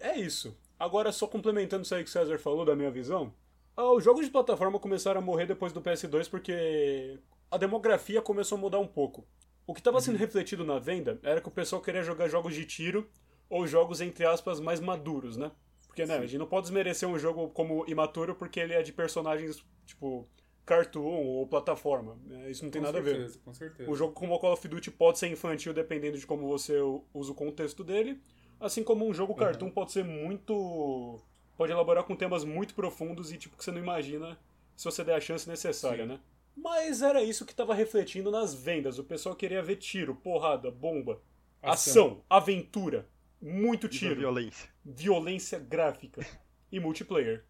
é isso. Agora, só complementando isso aí que o César falou da minha visão, os jogos de plataforma começaram a morrer depois do PS2 porque a demografia começou a mudar um pouco. O que estava sendo refletido na venda era que o pessoal queria jogar jogos de tiro ou jogos, entre aspas, mais maduros, né? Porque, né, a gente não pode desmerecer um jogo como imaturo porque ele é de personagens, tipo, cartoon ou plataforma. né? Isso não tem com nada a certeza, ver. Com certeza. O jogo como o Call of Duty pode ser infantil dependendo de como você usa o contexto dele, assim como um jogo cartoon pode ser muito pode elaborar com temas muito profundos e tipo que você não imagina se você der a chance necessária, Sim. né? Mas era isso que estava refletindo nas vendas. O pessoal queria ver tiro, porrada, bomba, ação, aventura, muito tiro, violência. violência gráfica e multiplayer.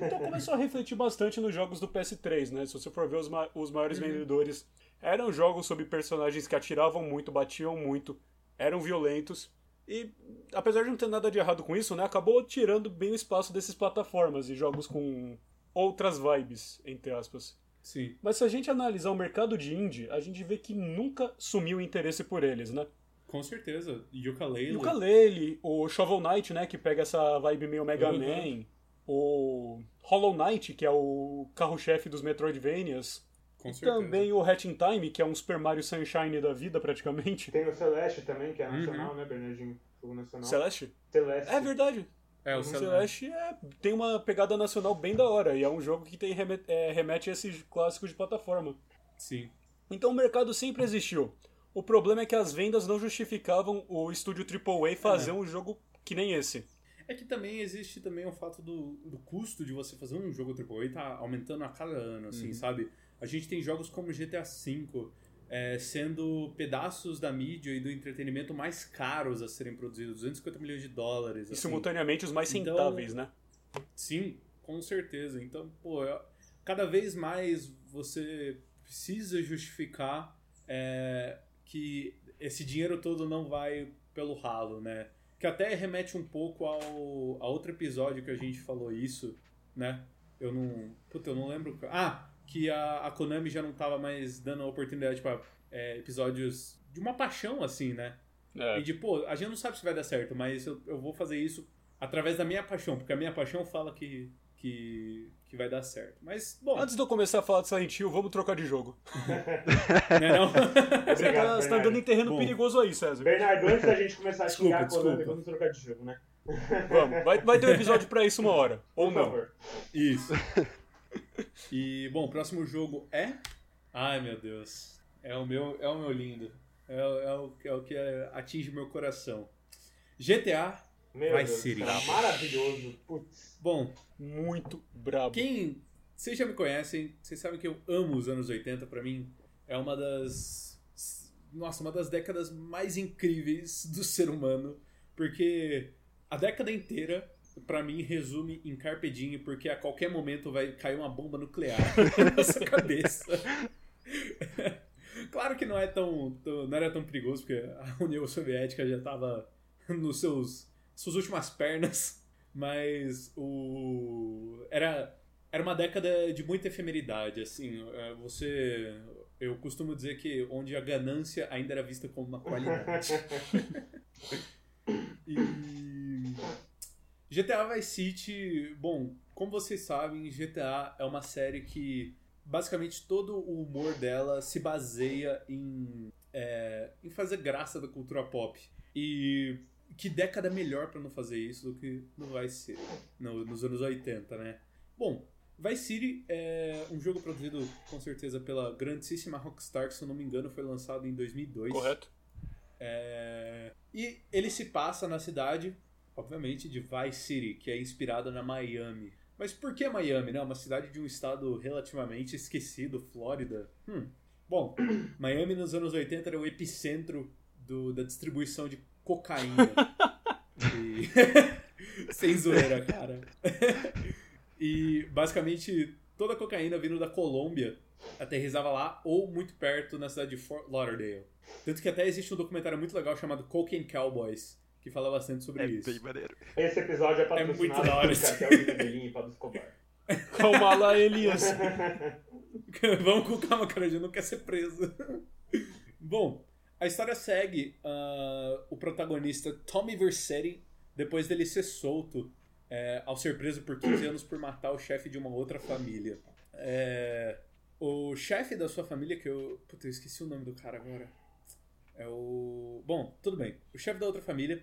Então começou a refletir bastante nos jogos do PS3, né? Se você for ver os, ma- os maiores vendedores, eram jogos sobre personagens que atiravam muito, batiam muito, eram violentos. E apesar de não ter nada de errado com isso, né? Acabou tirando bem o espaço desses plataformas e jogos com outras vibes, entre aspas. Sim. Mas se a gente analisar o mercado de indie, a gente vê que nunca sumiu o interesse por eles, né? Com certeza. Yooka-Laylee. E o Kalele, o Shovel Knight, né, que pega essa vibe meio Mega Uhum. Man, o Hollow Knight, que é o carro-chefe dos Metroidvanias, Com certeza. também o Hatch in Time, que é um Super Mario Sunshine da vida, praticamente. Tem o Celeste também, que é Uhum. nacional, né, Bernardinho? Jogo nacional. Celeste? Celeste. É verdade. É, o O Celeste. Celeste é- tem uma pegada nacional bem da hora, e é um jogo que tem reme- é, remete a esses clássicos de plataforma. Sim. Então o mercado sempre existiu. O problema é que as vendas não justificavam o estúdio AAA fazer um jogo que nem esse. É que também existe também o fato do, do custo de você fazer um jogo AAA tá aumentando a cada ano, assim, Uhum. sabe? A gente tem jogos como GTA V é, sendo pedaços da mídia e do entretenimento mais caros a serem produzidos, 250 milhões de dólares. E assim. simultaneamente os mais Então- rentáveis, né? Sim, com certeza. Então, pô, cada vez mais você precisa justificar é, que esse dinheiro todo não vai pelo ralo, né? Que até remete um pouco ao a outro episódio que a gente falou isso, né? Eu não. Puta, eu não lembro. Ah, que a, a Konami já não tava mais dando oportunidade pra é, episódios de uma paixão, assim, né? É. E de, pô, a gente não sabe se vai dar certo, mas eu, eu vou fazer isso através da minha paixão, porque a minha paixão fala que, que, que vai dar certo. Mas, bom, Antes de eu começar a falar de Silent Hill, vamos trocar de jogo. *laughs* né, não? Você Obrigado, tá, você tá Bernardo. andando em terreno Bom. perigoso aí, César. Bernardo, antes da gente começar a Desculpa, xingar a Konami, desculpa. vamos trocar de jogo, né? Vamos, vai, vai ter um episódio pra isso uma hora. Ou Por não. favor. Isso. E, bom, o próximo jogo é... Ai, meu Deus. É o meu, é o meu lindo. É, o- é o, é o que atinge meu coração. GTA. Meu Vai Deus, ser cara, isso. maravilhoso. Putz. Bom, Muito brabo. Quem. Vocês já me conhecem, vocês sabem que eu amo os anos 80, pra mim. É uma das. Nossa, uma das décadas mais incríveis do ser humano. Porque a década inteira, pra mim, resume em Carpe Diem, porque a qualquer momento vai cair uma bomba nuclear *laughs* na sua cabeça. *laughs* claro que não é tão, tão- não era tão perigoso, porque a *laughs* União Soviética já estava nos seus suas últimas pernas, mas o era era uma década de muita efemeridade, assim, é, você eu costumo dizer que onde a ganância ainda era vista como uma qualidade. e GTA Vice City, bom, como vocês sabem, GTA é uma série que basicamente todo o humor dela se baseia em é, em fazer graça da cultura pop. E que década melhor para não fazer isso do que no Vice City, no, nos anos 80, né? Bom, Vice City é um jogo produzido com certeza pela grandíssima Rockstar, que se eu não me engano foi lançado em 2002. Correto. É... E ele se passa na cidade, obviamente, de Vice City, que é inspirada na Miami. Mas por que Miami, né? Uma cidade de um estado relativamente esquecido, Flórida. Hum. Bom, *clears throat* Miami nos anos 80 era o epicentro do, da distribuição de cocaína. *laughs* e... *laughs* Sem zoeira, cara. *laughs* e basicamente toda a cocaína vindo da Colômbia aterrizava lá ou muito perto na cidade de Fort Lauderdale. Tanto que até existe um documentário muito legal chamado Cocaine Cowboys, que fala bastante sobre É isso. bem maneiro. Esse episódio é patrocinado muito da hora por de Medellín e Pablo Escobar. *laughs* Calma lá, Elias. *laughs* Vamos com calma, cara, a gente não quer ser preso. *laughs* Bom, a história segue ah, o protagonista Tommy Vercetti, depois dele ser solto é, ao ser preso por 15 anos por matar o chefe de uma outra família. É, o chefe da sua família, que eu. Puta, eu esqueci o nome do cara agora. É o. Bom, tudo bem. O chefe da outra família.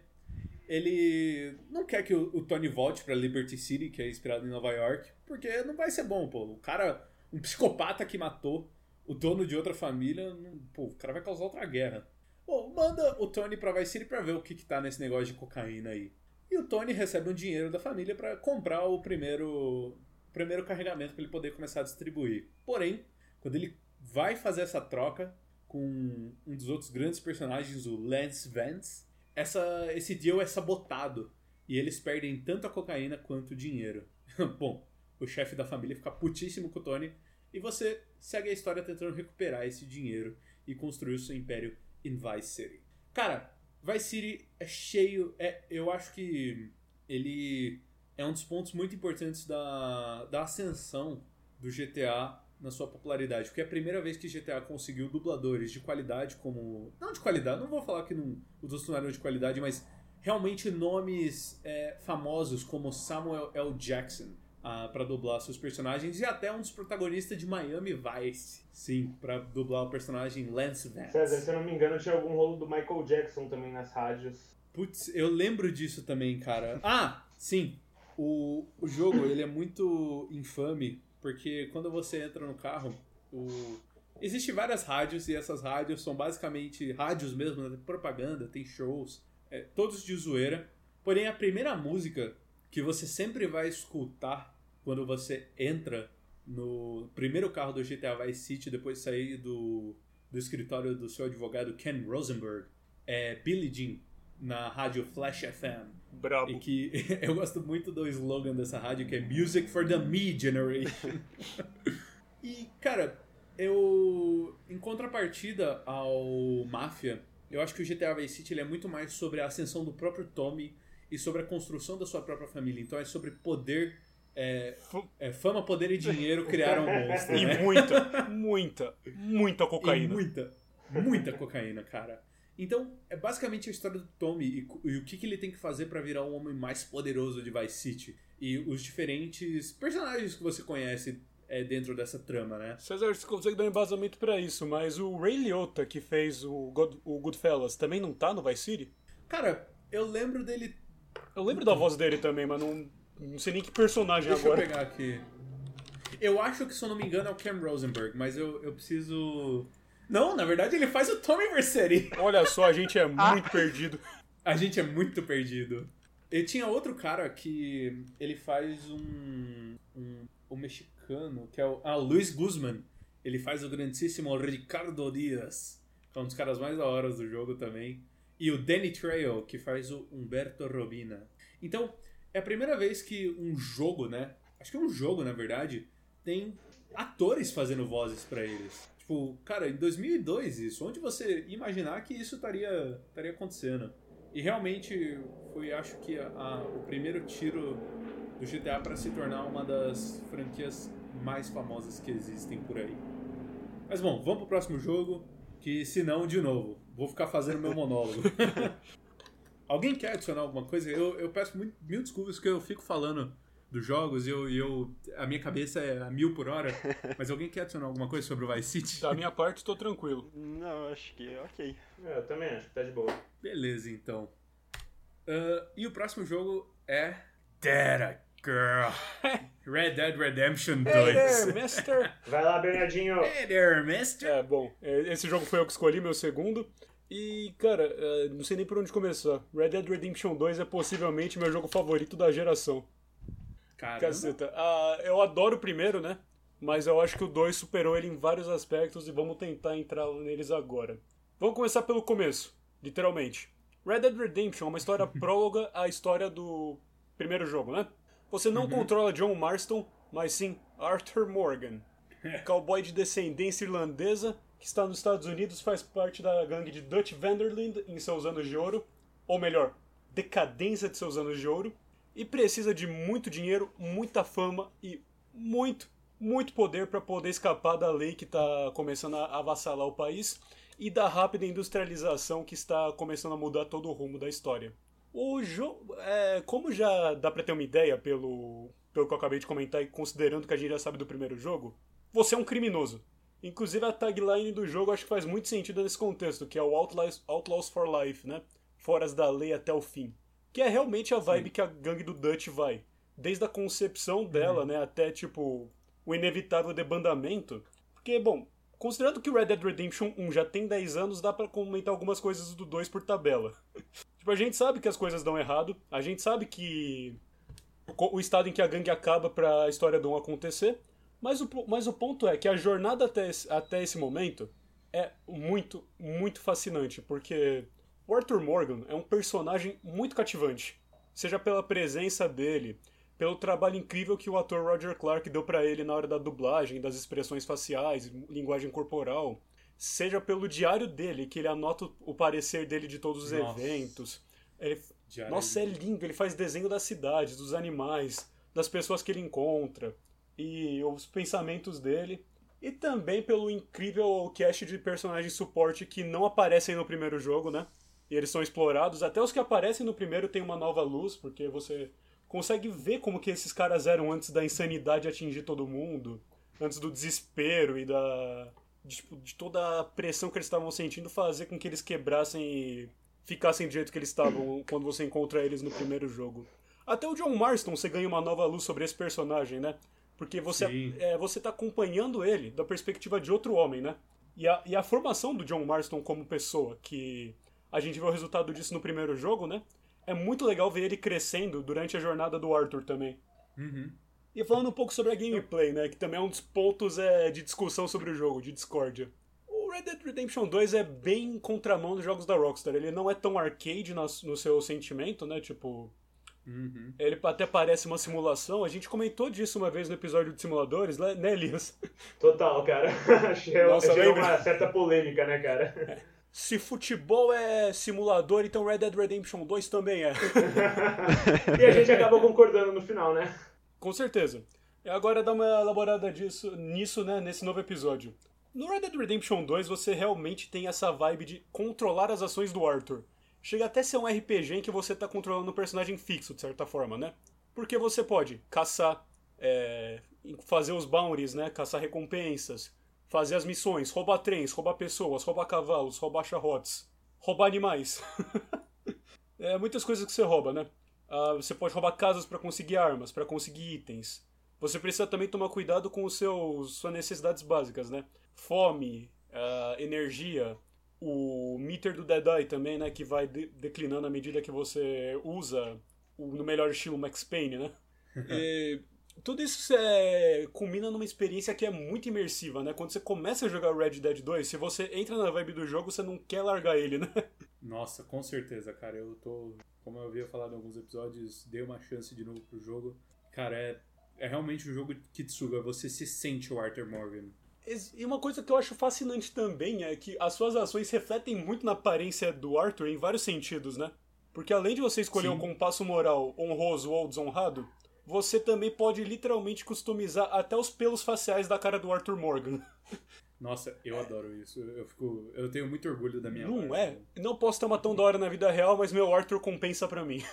Ele não quer que o, o Tony volte pra Liberty City, que é inspirado em Nova York, porque não vai ser bom, pô. O cara, um psicopata que matou o dono de outra família, não- pô, o cara vai causar outra guerra. Bom, manda o Tony pra Vice City pra ver o que, que tá nesse negócio de cocaína aí. E o Tony recebe um dinheiro da família pra comprar o primeiro, o primeiro carregamento pra ele poder começar a distribuir. Porém, quando ele vai fazer essa troca com um dos outros grandes personagens, o Lance Vance, essa, esse deal é sabotado. E eles perdem tanto a cocaína quanto o dinheiro. *laughs* Bom, o chefe da família fica putíssimo com o Tony e você segue a história tentando recuperar esse dinheiro e construir o seu império em Vice City. Cara, Vice City é cheio. É, eu acho que ele é um dos pontos muito importantes da, da ascensão do GTA na sua popularidade. Porque é a primeira vez que GTA conseguiu dubladores de qualidade como. Não de qualidade, não vou falar que não, os outros não eram de qualidade, mas realmente nomes é, famosos como Samuel L. Jackson para dublar seus personagens e até um dos protagonistas de Miami Vice, sim, para dublar o personagem Lance Vance. César, se eu não me engano, tinha algum rolo do Michael Jackson também nas rádios. Putz, eu lembro disso também, cara. Ah, sim. O, o jogo, ele é muito infame, porque quando você entra no carro, o... existe várias rádios, e essas rádios são basicamente rádios mesmo, né? Tem propaganda, tem shows, é, todos de zoeira. Porém, a primeira música que você sempre vai escutar quando você entra no primeiro carro do GTA Vice City, depois de sair do, do escritório do seu advogado Ken Rosenberg, é Billie Jean, na rádio Flash FM. Brabo. E que *laughs* eu gosto muito do slogan dessa rádio, que é Music for the Me Generation. *laughs* e, cara, eu. Em contrapartida ao Mafia, eu acho que o GTA Vice City ele é muito mais sobre a ascensão do próprio Tommy e sobre a construção da sua própria família. Então é sobre poder. É, é, fama, poder e dinheiro criaram um monstro. E né? muita, *laughs* muita, muita E cocaína. muita, muita cocaína, cara. Então, é basicamente a história do Tommy e, e o que, que ele tem que fazer pra virar o homem mais poderoso de Vice City. E os diferentes personagens que você conhece é, dentro dessa trama, né? César, você consegue dar um embasamento pra isso, mas o Ray Liotta, que fez o, God, o Goodfellas, também não tá no Vice City? Cara, eu lembro dele. Eu lembro da voz dele também, mas não, não sei nem que personagem Deixa eu agora. pegar aqui. Eu acho que, se eu não me engano, é o Cam Rosenberg, mas eu, eu preciso. Não, na verdade ele faz o Tommy Vercetti. Olha só, a gente é muito perdido. A gente é muito perdido. E tinha outro cara que ele faz um. um, um mexicano, que é o. Ah, o Luiz Guzman. Ele faz o grandíssimo Ricardo Dias, que é um dos caras mais da hora do jogo também. E o Danny Trejo, que faz o Humberto Robina. Então, é a primeira vez que um jogo, né? Acho que é um jogo, na verdade, tem atores fazendo vozes pra eles. Tipo, cara, em 2002 isso, onde você imaginar que isso estaria, estaria acontecendo? E realmente foi, acho que, a- a- o primeiro tiro do GTA para se tornar uma das franquias mais famosas que existem por aí. Mas bom, vamos pro próximo jogo, que se não, de novo, vou ficar fazendo meu monólogo. *laughs* Alguém quer adicionar alguma coisa? Eu, eu peço muito, mil desculpas que eu fico falando dos jogos e eu, e eu, a minha cabeça é a mil por hora. *laughs* Mas alguém quer adicionar alguma coisa sobre o Vice City? Da minha parte, tô tranquilo. Não, acho que é ok. É, eu também acho que tá de boa. Beleza, então. Uh, e o próximo jogo é Data Girl. *laughs* Red Dead Redemption 2. Hey there, mister! *laughs* Vai lá, Bernardinho. Hey there, mister! É, bom, é, esse jogo foi eu que escolhi, meu segundo. E, cara, é, não sei nem por onde começar. Red Dead Redemption 2 é possivelmente meu jogo favorito da geração. Caramba. Caceta. Ah, eu adoro o primeiro, né? Mas eu acho que o 2 superou ele em vários aspectos e vamos tentar entrar neles agora. Vamos começar pelo começo, literalmente. Red Dead Redemption é uma história *laughs* próloga à história do primeiro jogo, né? Você não controla John Marston, mas sim Arthur Morgan, *laughs* cowboy de descendência irlandesa que está nos Estados Unidos, faz parte da gangue de Dutch Vanderland em seus anos de ouro, ou melhor, decadência de seus anos de ouro, e precisa de muito dinheiro, muita fama e muito, muito poder para poder escapar da lei que está começando a avassalar o país e da rápida industrialização que está começando a mudar todo o rumo da história. O jogo, é, como já dá para ter uma ideia pelo, pelo que eu acabei de comentar e considerando que a gente já sabe do primeiro jogo, você é um criminoso. Inclusive a tagline do jogo acho que faz muito sentido nesse contexto, que é o Outlaws, Outlaws for Life, né? Foras da lei até o fim. Que é realmente a vibe que a gangue do Dutch vai. Desde a concepção dela, né, até tipo o inevitável debandamento. Porque, bom, considerando que o Red Dead Redemption 1 já tem 10 anos, dá pra comentar algumas coisas do 2 por tabela. *laughs* tipo, a gente sabe que as coisas dão errado, a gente sabe que o estado em que a gangue acaba pra história do 1 acontecer, mas o, mas o ponto é que a jornada até esse, até esse momento é muito, muito fascinante, porque o Arthur Morgan é um personagem muito cativante. Seja pela presença dele, pelo trabalho incrível que o ator Roger Clark deu pra ele na hora da dublagem, das expressões faciais, linguagem corporal, seja pelo diário dele, que ele anota o- parecer dele de todos os Nossa. eventos. Ele, nossa, é lindo, ele faz desenho das cidades, dos animais, das pessoas que ele encontra e os pensamentos dele. E também pelo incrível cast de personagens suporte que não aparecem no primeiro jogo, né? E eles são explorados. Até os que aparecem no primeiro têm uma nova luz, porque você consegue ver como que esses caras eram antes da insanidade atingir todo mundo, antes do desespero e da de, tipo, de toda a pressão que eles estavam sentindo fazer com que eles quebrassem e ficassem do jeito que eles estavam *clears throat* quando você encontra eles no primeiro jogo. Até o John Marston você ganha uma nova luz sobre esse personagem, né? Porque você, Sim. é, você tá acompanhando ele da perspectiva de outro homem, né? E a, e a formação do John Marston como pessoa, que a gente vê o resultado disso no primeiro jogo, né? É muito legal ver ele crescendo durante a jornada do Arthur também. Uhum. E falando um pouco sobre a gameplay, né? Que também é um dos pontos é, de discussão sobre o jogo, de discórdia. O Red Dead Redemption 2 é bem contramão dos jogos da Rockstar. Ele não é tão arcade no, no seu sentimento, né? Tipo, Uhum. ele até parece uma simulação. A gente comentou disso uma vez no episódio de simuladores, né, né, Elias? Total, cara. *laughs* Gerou Nossa, lembra? uma certa polêmica, né, cara? *laughs* Se futebol é simulador, então Red Dead Redemption 2 também é. *laughs* E a gente acabou concordando no final, né? Com certeza. E agora dá uma elaborada disso, nisso, né, nesse novo episódio. No Red Dead Redemption 2 você realmente tem essa vibe de controlar as ações do Arthur. Chega até a ser um RPG em que você tá controlando um personagem fixo, de certa forma, né? Porque você pode caçar, é, fazer os bounties, né? Caçar recompensas, fazer as missões, roubar trens, roubar pessoas, roubar cavalos, roubar charrotes, roubar animais. *laughs* é muitas coisas que você rouba, né? Ah, você pode roubar casas para conseguir armas, para conseguir itens. Você precisa também tomar cuidado com os seus, suas necessidades básicas, né? Fome, ah, energia, o meter do Deadeye também, né? Que vai de- declinando à medida que você usa o, no melhor estilo Max Payne, né? *laughs* E tudo isso é, culmina numa experiência que é muito imersiva, né? Quando você começa a jogar Red Dead 2, se você entra na vibe do jogo, você não quer largar ele, né? Nossa, com certeza, cara. Eu tô. Como eu havia falado em alguns episódios, dei uma chance de novo pro jogo. Cara, é, é realmente um jogo que te suga. Você se sente o Arthur Morgan. E uma coisa que eu acho fascinante também é que as suas ações refletem muito na aparência do Arthur em vários sentidos, né? Porque além de você escolher Sim. um compasso moral honroso ou desonrado, você também pode literalmente customizar até os pelos faciais da cara do Arthur Morgan. Nossa, eu adoro isso. Eu fico. Eu tenho muito orgulho da minha Não parte. é? Não posso ter uma tão da hora na vida real, mas meu Arthur compensa pra mim.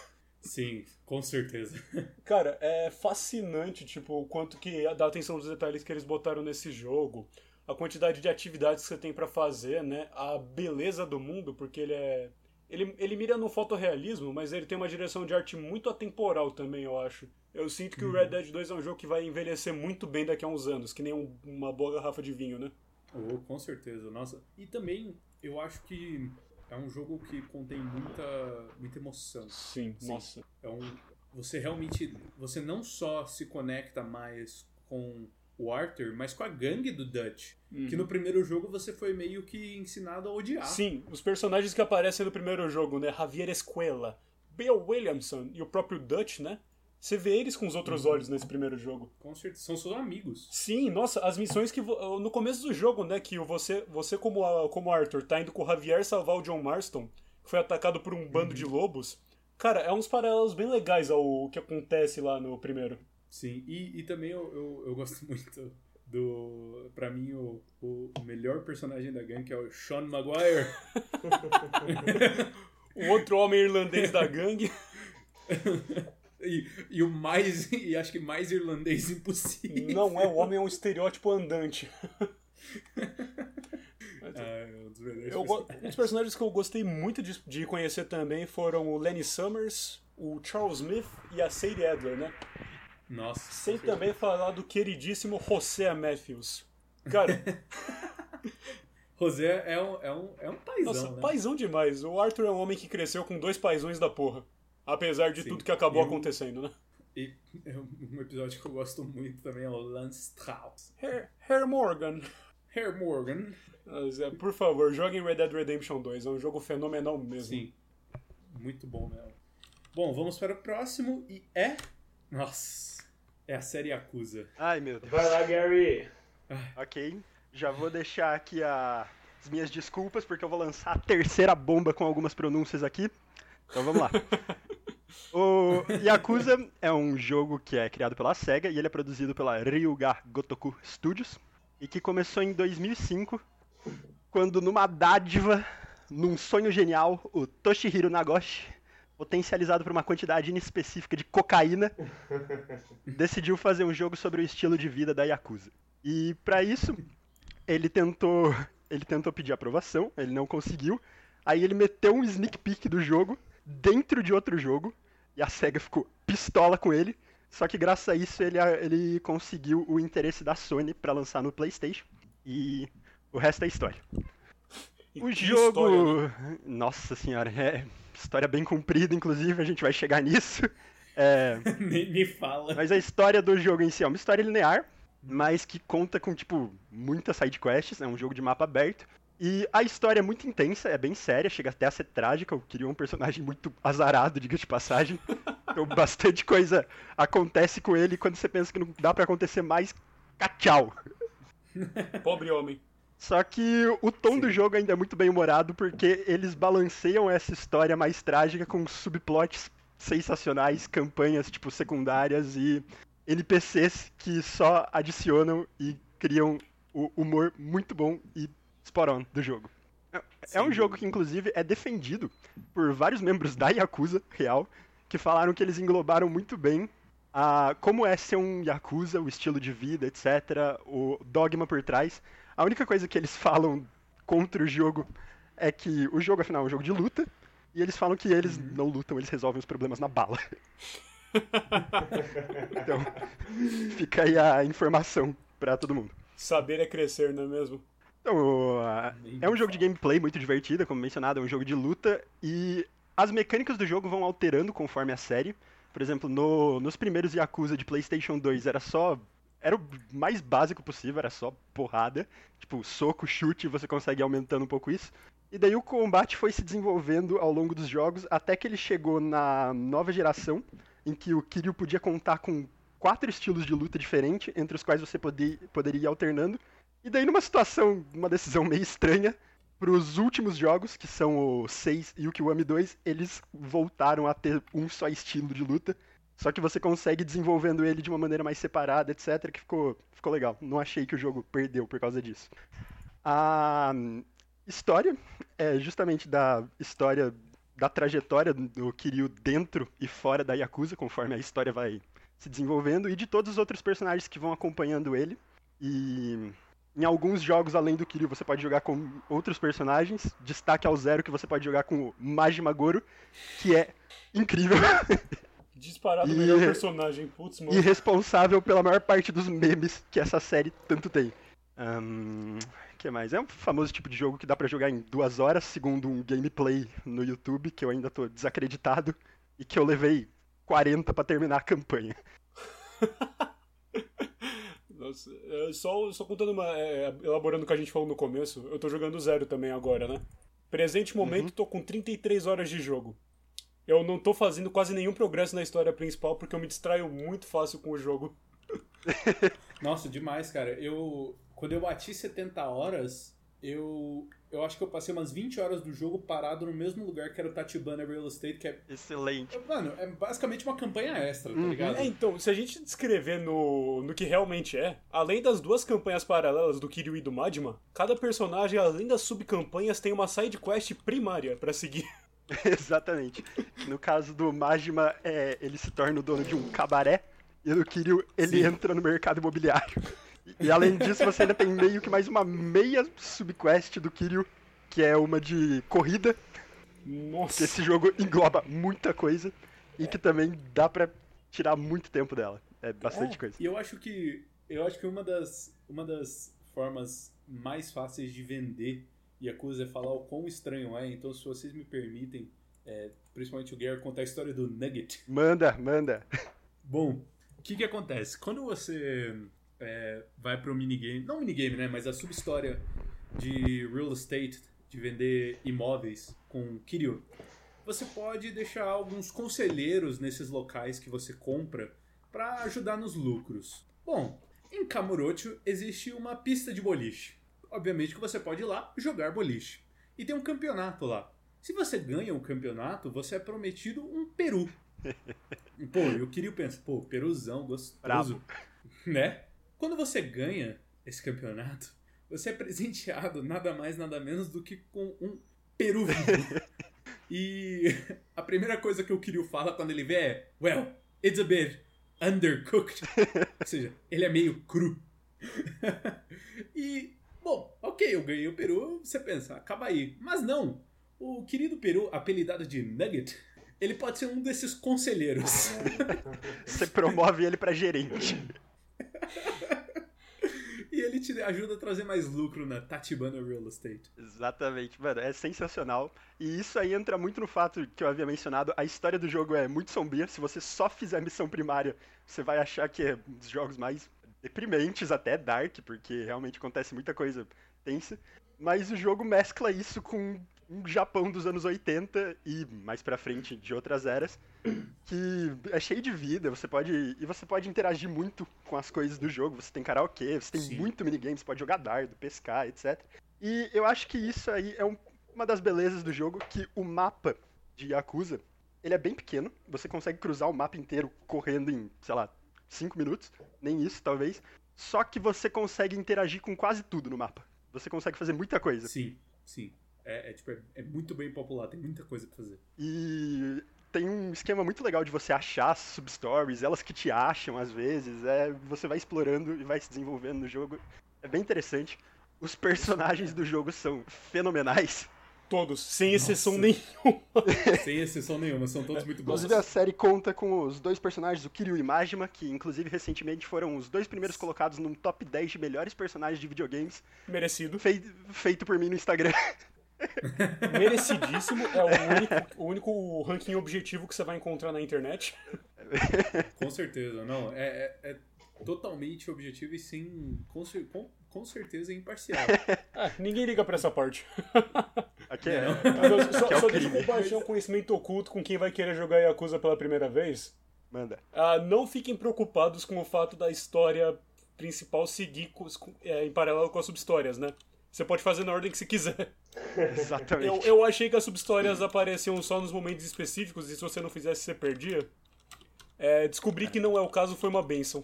Sim, com certeza. Cara, é fascinante, tipo, o quanto que dá atenção dos detalhes que eles botaram nesse jogo, a quantidade de atividades que você tem pra fazer, né? A beleza do mundo, porque ele é ele, ele mira no fotorrealismo, mas ele tem uma direção de arte muito atemporal também, eu acho. Eu sinto que o Red Dead 2 é um jogo que vai envelhecer muito bem daqui a uns anos, que nem um, uma boa garrafa de vinho, né? Oh, com certeza, nossa. E também, eu acho que é um jogo que contém muita, muita emoção. Sim, Sim. nossa. É um, você realmente, você não só se conecta mais com o Arthur, mas com a gangue do Dutch. Uhum. Que no primeiro jogo você foi meio que ensinado a odiar. Sim, os personagens que aparecem no primeiro jogo, né? Javier Escuela, Bill Williamson e o próprio Dutch, né? Você vê eles com os outros uhum. olhos nesse primeiro jogo. Com certeza, são seus amigos. Sim, nossa, as missões que. No começo do jogo, né, que você, você como, como Arthur, tá indo com o Javier salvar o John Marston, que foi atacado por um bando uhum. de lobos. Cara, é uns paralelos bem legais ao que acontece lá no primeiro. Sim, e, e também eu, eu, eu gosto *laughs* muito do. Pra mim, o, o melhor personagem da gangue, que é o Sean Maguire. o *laughs* outro homem irlandês da gangue. *laughs* E, e, o mais. E acho que mais irlandês impossível. Não é, o homem é um estereótipo andante. ah, é um, dos eu, um dos personagens que eu gostei muito de, de conhecer também foram o Lenny Summers, o Charles Smith e a Sadie Adler, né? Nossa. Sem também falar do queridíssimo José Matthews. Cara. *laughs* José é um, é um, é um paizão, Nossa, né? paizão demais. O Arthur é um homem que cresceu com dois paizões da porra. Apesar de Sim. tudo que acabou eu, acontecendo, né? E um episódio que eu gosto muito também é o Lance Strauss. Herr, Herr Morgan. Herr Morgan. Mas, é, por favor, joguem Red Dead Redemption 2. É um jogo fenomenal mesmo. Sim. Muito bom mesmo. Bom, vamos para o próximo e é. Nossa. É a série Acusa. Ai, meu Deus. Vai lá, Gary. Ok. Já vou deixar aqui a... as minhas desculpas, porque eu vou lançar a terceira bomba com algumas pronúncias aqui. Então vamos lá. *laughs* o Yakuza é um jogo que é criado pela SEGA e ele é produzido pela Ryuga Gotoku Studios e que começou em 2005, quando numa dádiva, num sonho genial, o Toshihiro Nagoshi potencializado por uma quantidade inespecífica de cocaína, *laughs* decidiu fazer um jogo sobre o estilo de vida da Yakuza. E para isso, ele tentou, ele tentou pedir aprovação, ele não conseguiu. Aí ele meteu um sneak peek do jogo dentro de outro jogo e a Sega ficou pistola com ele. Só que graças a isso ele, ele conseguiu o interesse da Sony para lançar no PlayStation e o resto é história. E o jogo, história, né? nossa senhora, é História bem comprida, inclusive, a gente vai chegar nisso. *laughs* É... Nem me fala. Mas a história do jogo em si é uma história linear, mas que conta com, tipo, muitas sidequests, é um jogo de mapa aberto. E a história é muito intensa, é bem séria, chega até a ser trágica. Eu queria um personagem muito azarado, diga de passagem. *laughs* Então, bastante coisa acontece com ele quando você pensa que não dá para acontecer mais. Tchau. Pobre homem. Só que o tom Sim. do jogo ainda é muito bem humorado porque eles balanceiam essa história mais trágica com subplots sensacionais, campanhas tipo secundárias e NPCs que só adicionam e criam o humor muito bom e spot on do jogo. É, é um jogo que inclusive é defendido por vários membros da Yakuza real que falaram que eles englobaram muito bem a como é ser um Yakuza, o estilo de vida, etc, o dogma por trás a única coisa que eles *laughs* falam contra o jogo é que o jogo, afinal, é um jogo de luta. E eles falam que eles uhum. não lutam, eles resolvem os problemas na bala. *laughs* então, fica aí a informação para todo mundo. Saber é crescer, não é mesmo? Então, é um jogo de gameplay muito divertido, como mencionado, é um jogo de luta. E as mecânicas do jogo vão alterando conforme a série. Por exemplo, no, nos primeiros Yakuza de PlayStation 2 era só era o mais básico possível, era só porrada. Tipo, soco, chute, você consegue aumentando um pouco isso. E daí o combate foi se desenvolvendo ao longo dos jogos, até que ele chegou na nova geração, em que o Kiryu podia contar com quatro estilos de luta diferentes, entre os quais você poder, poderia ir alternando. E daí, numa situação, uma decisão meio estranha, para os últimos jogos, que são o 6 e o Kiwami 2, eles voltaram a ter um só estilo de luta. Só que você consegue desenvolvendo ele de uma maneira mais separada, etc, que ficou, ficou legal. Não achei que o jogo perdeu por causa disso. A história é justamente da história da trajetória do Kiryu dentro e fora da Yakuza, conforme a história vai se desenvolvendo, e de todos os outros personagens que vão acompanhando ele. E em alguns jogos, além do Kiryu, você pode jogar com outros personagens. Destaque ao zero que você pode jogar com o Majima Goro, que é incrível. *laughs* Disparado o melhor personagem. Putz, mano. e responsável pela maior parte dos memes que essa série tanto tem. Ahn, que mais? É um famoso tipo de jogo que dá pra jogar em duas horas, segundo um gameplay no YouTube, que eu ainda tô desacreditado, e que eu levei 40 pra terminar a campanha. *laughs* Nossa, é, só, só contando uma. é, elaborando o que a gente falou no começo, eu tô jogando zero também agora, né? Presente momento, tô com 33 horas de jogo. Eu não tô fazendo quase nenhum progresso na história principal porque eu me distraio muito fácil com o jogo. *laughs* Nossa, demais, cara. Eu. Quando eu bati 70 horas, eu. Eu acho que eu passei umas 20 horas do jogo parado no mesmo lugar que era o Tachibana Real Estate, que é. Excelente. Mano, é basicamente uma campanha extra, tá Uhum. ligado? É, então, se a gente descrever no, no que realmente é, além das duas campanhas paralelas do Kiryu e do Majima, cada personagem, além das subcampanhas, tem uma side quest primária pra seguir. *laughs* *laughs* Exatamente. No caso do Majima, é, ele se torna o dono de um cabaré, e no Kiryu, ele Sim. entra no mercado imobiliário. E, além disso, você ainda tem meio que mais uma meia subquest do Kiryu, que é uma de corrida, que Nossa. esse jogo engloba muita coisa, e que também dá pra tirar muito tempo dela. É bastante coisa. E eu acho que eu acho que uma das uma das formas mais fáceis de vender Yakuza é falar o quão estranho é. Então, se vocês me permitem, é, principalmente o Gary contar a história do Nugget. Manda, manda. Bom, o que que acontece? Quando você é, vai pro minigame, não minigame, né, mas a subhistória de real estate, de vender imóveis com Kiryu, você pode deixar alguns conselheiros nesses locais que você compra para ajudar nos lucros. Bom, em Kamurocho existe uma pista de boliche. Obviamente que você pode ir lá jogar boliche. E tem um campeonato lá. Se você ganha o campeonato, você é prometido um peru. *laughs* Pô, eu queria pensar, pô, peruzão, gostoso. Bravo. Né? Quando você ganha esse campeonato, você é presenteado nada mais, nada menos do que com um peru vivo. *laughs* e a primeira coisa que o Kiryu fala quando ele vê é: Well, it's a bit undercooked. Ou seja, ele é meio cru. *laughs* e, bom, ok, eu ganhei o peru, você pensa, acaba aí. Mas não. O querido peru, apelidado de Nugget, ele pode ser um desses conselheiros. *laughs* Você promove ele pra gerente. *laughs* e ele te ajuda a trazer mais lucro na Tatibana Real Estate. Exatamente, mano, é sensacional. E isso aí entra muito no fato que eu havia mencionado, a história do jogo é muito sombria. Se você só fizer a missão primária, você vai achar que é um dos jogos mais deprimentes, até dark, porque realmente acontece muita coisa tensa. Mas o jogo mescla isso com um Japão dos anos 80 e mais pra frente de outras eras, que é cheio de vida, você pode e você pode interagir muito com as coisas do jogo, você tem karaokê, você tem Sim. muito minigame, você pode jogar dardo, pescar, etc. E eu acho que isso aí é um- uma das belezas do jogo, que o mapa de Yakuza, ele é bem pequeno, você consegue cruzar o mapa inteiro correndo em, sei lá, 5 minutos, nem isso talvez, só que você consegue interagir com quase tudo no mapa. Você consegue fazer muita coisa. Sim, sim. É, é, tipo, é, é muito bem popular, tem muita coisa pra fazer. E tem um esquema muito legal de você achar substories, elas que te acham às vezes, é, você vai explorando e vai se desenvolvendo no jogo. É bem interessante. Os personagens do jogo são fenomenais. Todos, sem exceção Nossa. nenhuma. *laughs* Sem exceção nenhuma, são todos muito bons. Inclusive a série conta com os dois personagens, o Kiryu e Majima, que inclusive recentemente foram os dois primeiros colocados num top 10 de melhores personagens de videogames, Merecido. fei- feito por mim no Instagram. *laughs* Merecidíssimo. É o único, o único ranking objetivo que você vai encontrar na internet. Com certeza, não. É, é- é totalmente objetivo e sim. Com, com, certeza imparcial. *laughs* Ah, ninguém liga pra essa parte. *laughs* Aqui é. Mas só, Que é o só deixa eu compartilhar um conhecimento oculto com quem vai querer jogar Yakuza pela primeira vez. Manda. Ah, não fiquem preocupados com o fato da história principal seguir é, em paralelo com as subhistórias, né? Você pode fazer na ordem que você quiser. *laughs* Exatamente. Eu, eu achei que as subhistórias apareciam só nos momentos específicos e se você não fizesse, você perdia. É, descobri que não é o caso, foi uma benção.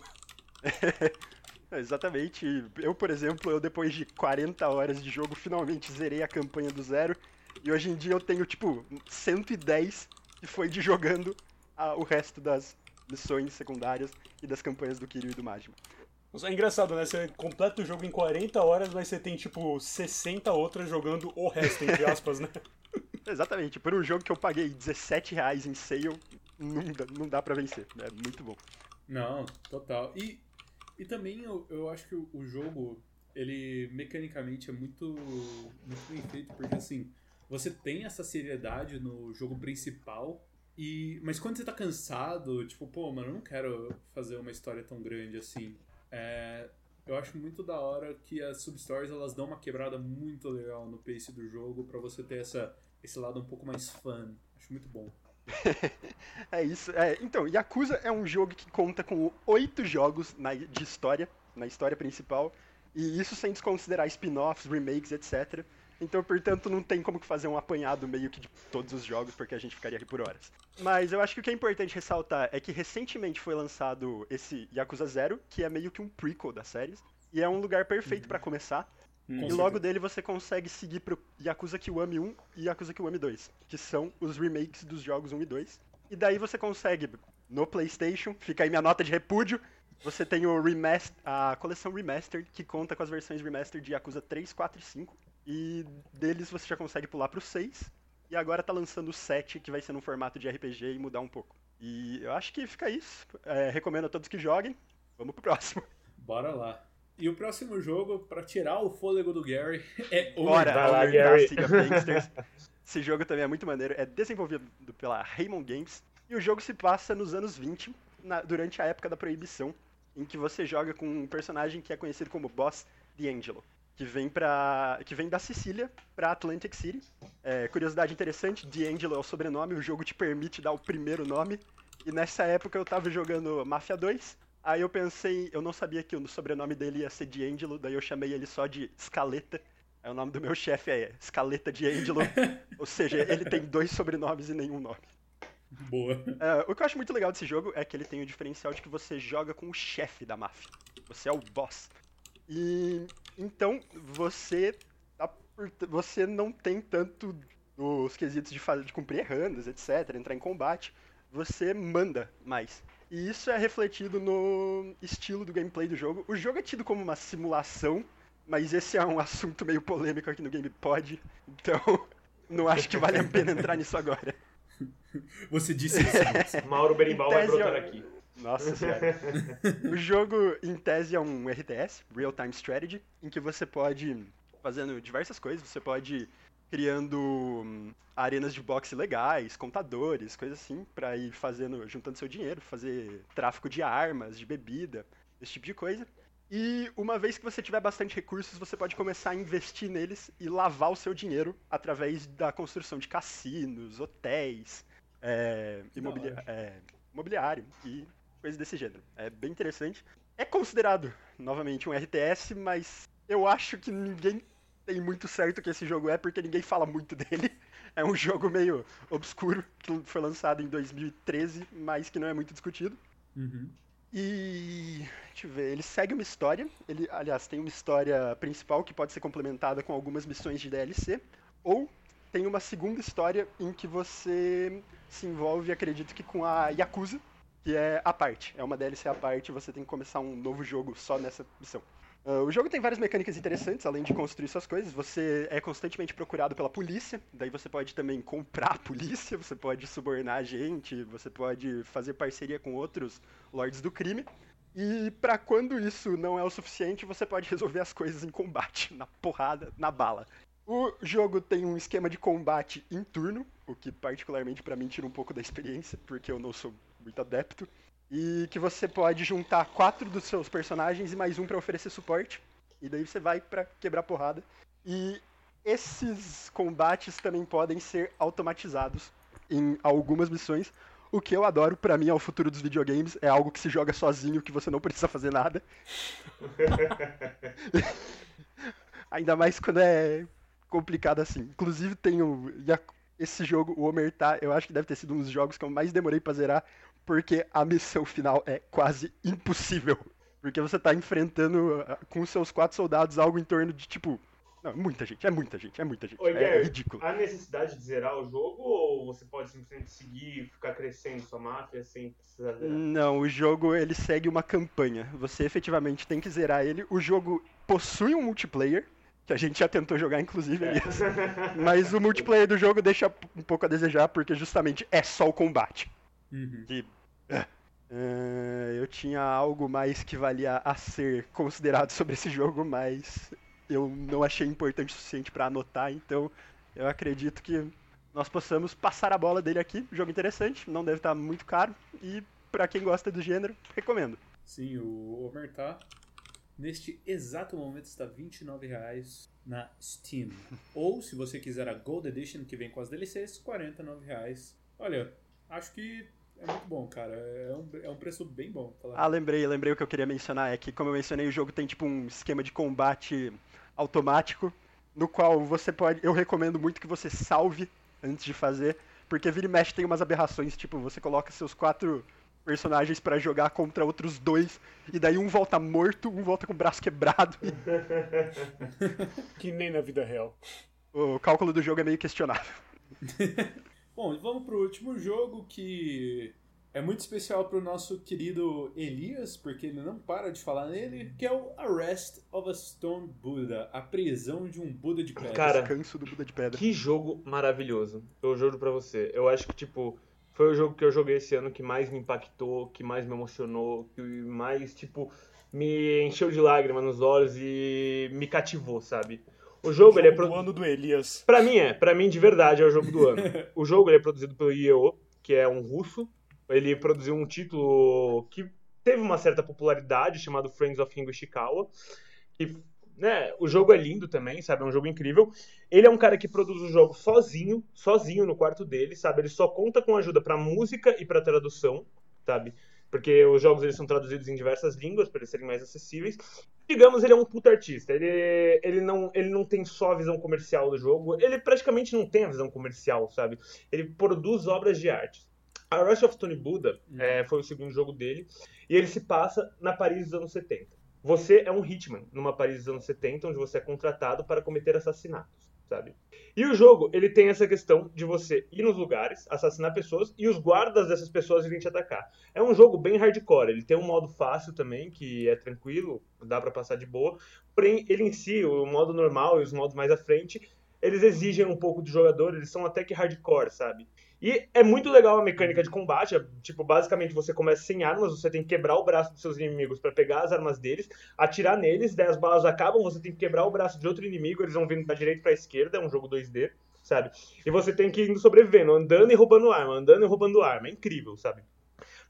Exatamente. Eu, por exemplo, eu depois de 40 horas de jogo, finalmente zerei a campanha do zero. E hoje em dia eu tenho, tipo, 110 que foi de jogando a, o resto das missões secundárias e das campanhas do Kiryu e do Majima. É engraçado, né? Você completa o jogo em 40 horas, mas você tem, tipo, 60 outras jogando o resto, entre *laughs* aspas, né? Exatamente. Por um jogo que eu paguei 17 reais em sale, não dá, não dá pra vencer. É muito bom. Não, total. E, e também eu, eu acho que o, jogo, ele mecanicamente é muito, muito bem feito, porque assim, você tem essa seriedade no jogo principal, e mas quando você tá cansado, tipo, pô, mano, eu não quero fazer uma história tão grande assim. É, eu acho muito da hora que as substories elas dão uma quebrada muito legal no pace do jogo para você ter essa, esse lado um pouco mais fun. Acho muito bom. *laughs* é isso. É, então, Yakuza é um jogo que conta com oito jogos na, de história, na história principal, e isso sem desconsiderar spin-offs, remakes, etc. Então, portanto, não tem como fazer um apanhado meio que de todos os jogos, porque a gente ficaria aqui por horas. Mas eu acho que o que é importante ressaltar é que recentemente foi lançado esse Yakuza Zero, que é meio que um prequel da série, e é um lugar perfeito uhum. para começar. Uhum. E logo dele você consegue seguir pro Yakuza Kiwami 1 e Yakuza Kiwami 2, que são os remakes dos jogos 1 e 2. E daí você consegue, no PlayStation, fica aí minha nota de repúdio, você tem o remaster, a coleção Remastered, que conta com as versões Remastered de Yakuza 3, 4 e 5. E deles você já consegue pular pro 6. E agora tá lançando o 7, que vai ser num formato de RPG e mudar um pouco. E eu acho que fica isso. É, recomendo a todos que joguem. Vamos pro próximo. Bora lá. E o próximo jogo, para tirar o fôlego do Gary, *laughs* é o Bora, lá, Gary. *laughs* Esse jogo também é muito maneiro. É desenvolvido pela Raymond Games. E o jogo se passa nos anos 20, na, durante a época da proibição, em que você joga com um personagem que é conhecido como Boss D'Angelo que vem para que vem da Sicília para Atlantic City. É, curiosidade interessante, D'Angelo é o sobrenome, o jogo te permite dar o primeiro nome. E nessa época eu tava jogando Mafia 2. Aí eu pensei, eu não sabia que o sobrenome dele ia ser D'Angelo, daí eu chamei ele só de Scaletta. Aí o nome do meu chefe é Scaletta D'Angelo. *laughs* ou seja, ele tem dois sobrenomes e nenhum nome. Boa. É, o que eu acho muito legal desse jogo é que ele tem o diferencial de que você joga com o chefe da máfia. Você é o boss. E então você tá você não tem tanto os quesitos de fazer de cumprir errandas, etc, entrar em combate, você manda mais. E isso é refletido no estilo do gameplay do jogo. O jogo é tido como uma simulação, mas esse é um *laughs* assunto meio polêmico aqui no GamePod, então *laughs* não acho que vale a pena entrar nisso agora. *laughs* Você disse isso. Mauro Berimbau vai brotar aqui. Nossa senhora. o jogo, em tese, é um RTS, Real Time Strategy, em que você pode, fazendo diversas coisas, você pode criando hum, arenas de boxe legais, contadores, coisas assim, para ir fazendo, juntando seu dinheiro, fazer tráfico de armas, de bebida, esse tipo de coisa. E uma vez que você tiver bastante recursos, você pode começar a investir neles e lavar o seu dinheiro através da construção de cassinos, hotéis, é, imobilia é, imobiliário e coisas desse gênero. É bem interessante. É considerado, novamente, um RTS, mas eu acho que ninguém tem muito certo que esse jogo é, porque ninguém fala muito dele. *laughs* É um jogo meio obscuro, que foi lançado em 2013, mas que não é muito discutido. Uhum. E. Deixa eu ver, ele segue uma história. Ele, aliás, tem uma história principal que pode ser complementada com algumas missões de DLC. Ou tem uma segunda história em que você se envolve, acredito que com a Yakuza, que é a parte. É uma DLC à parte, você tem que começar um novo jogo só nessa missão. Uh, o jogo tem várias mecânicas interessantes, além de construir suas coisas. Você é constantemente procurado pela polícia, daí você pode também comprar a polícia, você pode subornar a gente, você pode fazer parceria com outros lords do crime. E para quando isso não é o suficiente, você pode resolver as coisas em combate, na porrada, na bala. O jogo tem um esquema de combate em turno, o que particularmente para mim tira um pouco da experiência, porque eu não sou muito adepto. E que você pode juntar quatro dos seus personagens e mais um para oferecer suporte. E daí você vai para quebrar porrada. E esses combates também podem ser automatizados em algumas missões. O que eu adoro, para mim, é o futuro dos videogames. É algo que se joga sozinho, que você não precisa fazer nada. *laughs* Ainda mais quando é complicado assim. Inclusive tem o. Esse jogo, o Omerta, eu acho que deve ter sido um dos jogos que eu mais demorei pra zerar, porque a missão final é quase impossível. Porque você tá enfrentando ah, com seus quatro soldados algo em torno de, tipo, Não, muita gente, é muita gente, é muita gente. Oi, é Gary, ridículo. há necessidade de zerar o jogo ou você pode simplesmente seguir e ficar crescendo sua máfia sem precisar zerar? Não, o jogo ele segue uma campanha. Você efetivamente tem que zerar ele. O jogo possui um multiplayer, que a gente já tentou jogar, inclusive, Elias. *laughs* Mas o multiplayer do jogo deixa um pouco a desejar, porque justamente é só o combate. Uhum. Eh, eu tinha algo mais que valia a ser considerado sobre esse jogo, mas eu não achei importante o suficiente pra anotar, então eu acredito que nós possamos passar a bola dele aqui. Jogo interessante, não deve estar muito caro e pra quem gosta do gênero, recomendo. Sim, o Homer tá. Neste exato momento está R$ 29,00 na Steam. *laughs* Ou, se você quiser a Gold Edition, que vem com as DLCs, R$ 49,00. Olha, acho que é muito bom, cara. É um, é um preço bem bom. Falar. Ah, lembrei, lembrei o que eu queria mencionar, é que como eu mencionei, o jogo tem tipo um esquema de combate automático, no qual você pode, eu recomendo muito que você salve antes de fazer, porque vira e mexe tem umas aberrações, tipo, você coloca seus quatro personagens pra jogar contra outros dois, e daí um volta morto, um volta com o braço quebrado, e *laughs* Que nem na vida real. o cálculo do jogo é meio questionável. *laughs* Bom, vamos pro último jogo que é muito especial pro nosso querido Elias, porque ele não para de falar nele, que é o Arrest of a Stone Buddha, a prisão de um Buda de pedra. Cara, Descanso do Buda de Pedra. Que jogo maravilhoso. Eu juro pra você. Eu acho que, tipo, foi o jogo que eu joguei esse ano que mais me impactou, que mais me emocionou, que mais, tipo, me encheu de lágrimas nos olhos e me cativou, sabe? O jogo, ele é Jogo pro... do ano do Elias. Pra mim é, pra mim de verdade é o jogo do ano. *laughs* O jogo ele é produzido pelo IEO, que é um russo. Ele produziu um título que teve uma certa popularidade, chamado Friends of Ringo Ishikawa. Que, né, o jogo é lindo também, sabe? É um jogo incrível. Ele é um cara que produz o jogo sozinho, sozinho no quarto dele, sabe? Ele só conta com ajuda pra música e pra tradução, sabe? Porque os jogos eles são traduzidos em diversas línguas para eles serem mais acessíveis. Digamos, ele é um puta artista. Ele, ele, não, ele não tem só a visão comercial do jogo, ele praticamente não tem a visão comercial, sabe? Ele produz obras de arte. A Rush of Tony Buddha é, foi o segundo jogo dele, e ele se passa na Paris dos anos 70. Você é um hitman numa Paris dos anos 70, onde você é contratado para cometer assassinatos, sabe? E o jogo, ele tem essa questão de você ir nos lugares, assassinar pessoas, e os guardas dessas pessoas irem te atacar. É um jogo bem hardcore, ele tem um modo fácil também, que é tranquilo, dá pra passar de boa, porém, ele em si, o modo normal e os modos mais à frente, eles exigem um pouco do jogador, eles são até que hardcore, sabe? E é muito legal a mecânica de combate. é, Tipo, basicamente você começa sem armas, você tem que quebrar o braço dos seus inimigos pra pegar as armas deles, atirar neles, daí as balas acabam, você tem que quebrar o braço de outro inimigo, eles vão vindo da direita pra esquerda, é um jogo 2D, sabe? E você tem que ir sobrevivendo, andando e roubando arma, andando e roubando arma. É incrível, sabe?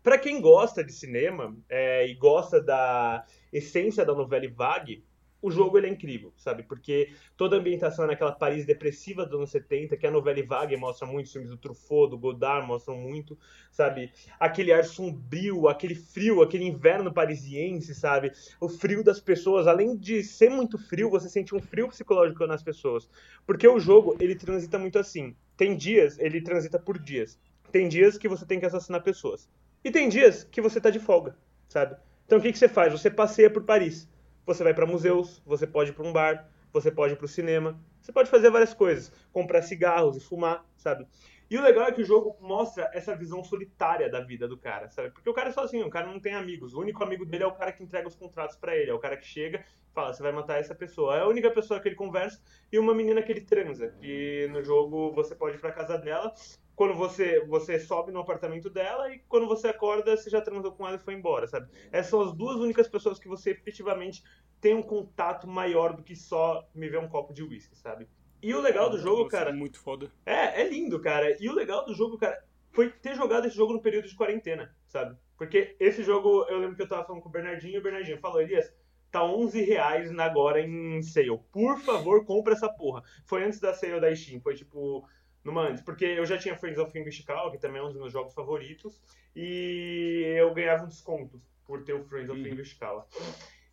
Pra quem gosta de cinema é, e gosta da essência da novela vague, o jogo ele é incrível, sabe? Porque toda a ambientação é naquela Paris depressiva dos anos 70, que a novela vague mostra muito, os filmes do Truffaut, do Godard mostram muito, sabe? Aquele ar sombrio, aquele frio, aquele inverno parisiense, sabe? O frio das pessoas, além de ser muito frio, você sente um frio psicológico nas pessoas. Porque o jogo, ele transita muito assim. Tem dias, ele transita por dias. Tem dias que você tem que assassinar pessoas. E tem dias que você tá de folga, sabe? Então o que, que você faz? Você passeia por Paris. Você vai para museus, você pode ir para um bar, você pode ir para o cinema, você pode fazer várias coisas, comprar cigarros e fumar, sabe? E o legal é que o jogo mostra essa visão solitária da vida do cara, sabe? Porque o cara é sozinho, o cara não tem amigos. O único amigo dele é o cara que entrega os contratos para ele, é o cara que chega e fala, você vai matar essa pessoa. É a única pessoa que ele conversa e uma menina que ele transa, que no jogo você pode ir pra casa dela, quando você, você sobe no apartamento dela e quando você acorda, você já transou com ela e foi embora, sabe? Essas são as duas únicas pessoas que você efetivamente tem um contato maior do que só me ver um copo de uísque, sabe? E o legal do jogo, Nossa, cara, Muito foda. é, é lindo, cara. E o legal do jogo, cara, foi ter jogado esse jogo no período de quarentena, sabe? Porque esse jogo, eu lembro que eu tava falando com o Bernardinho e o Bernardinho falou, Elias, tá 11 reais na- agora em sale. Por favor, compra essa porra. Foi antes da sale da Steam, foi tipo numa antes, porque eu já tinha Friends of English Call, que também é um dos meus jogos favoritos, e eu ganhava um desconto por ter o Friends of Uhum. English Call.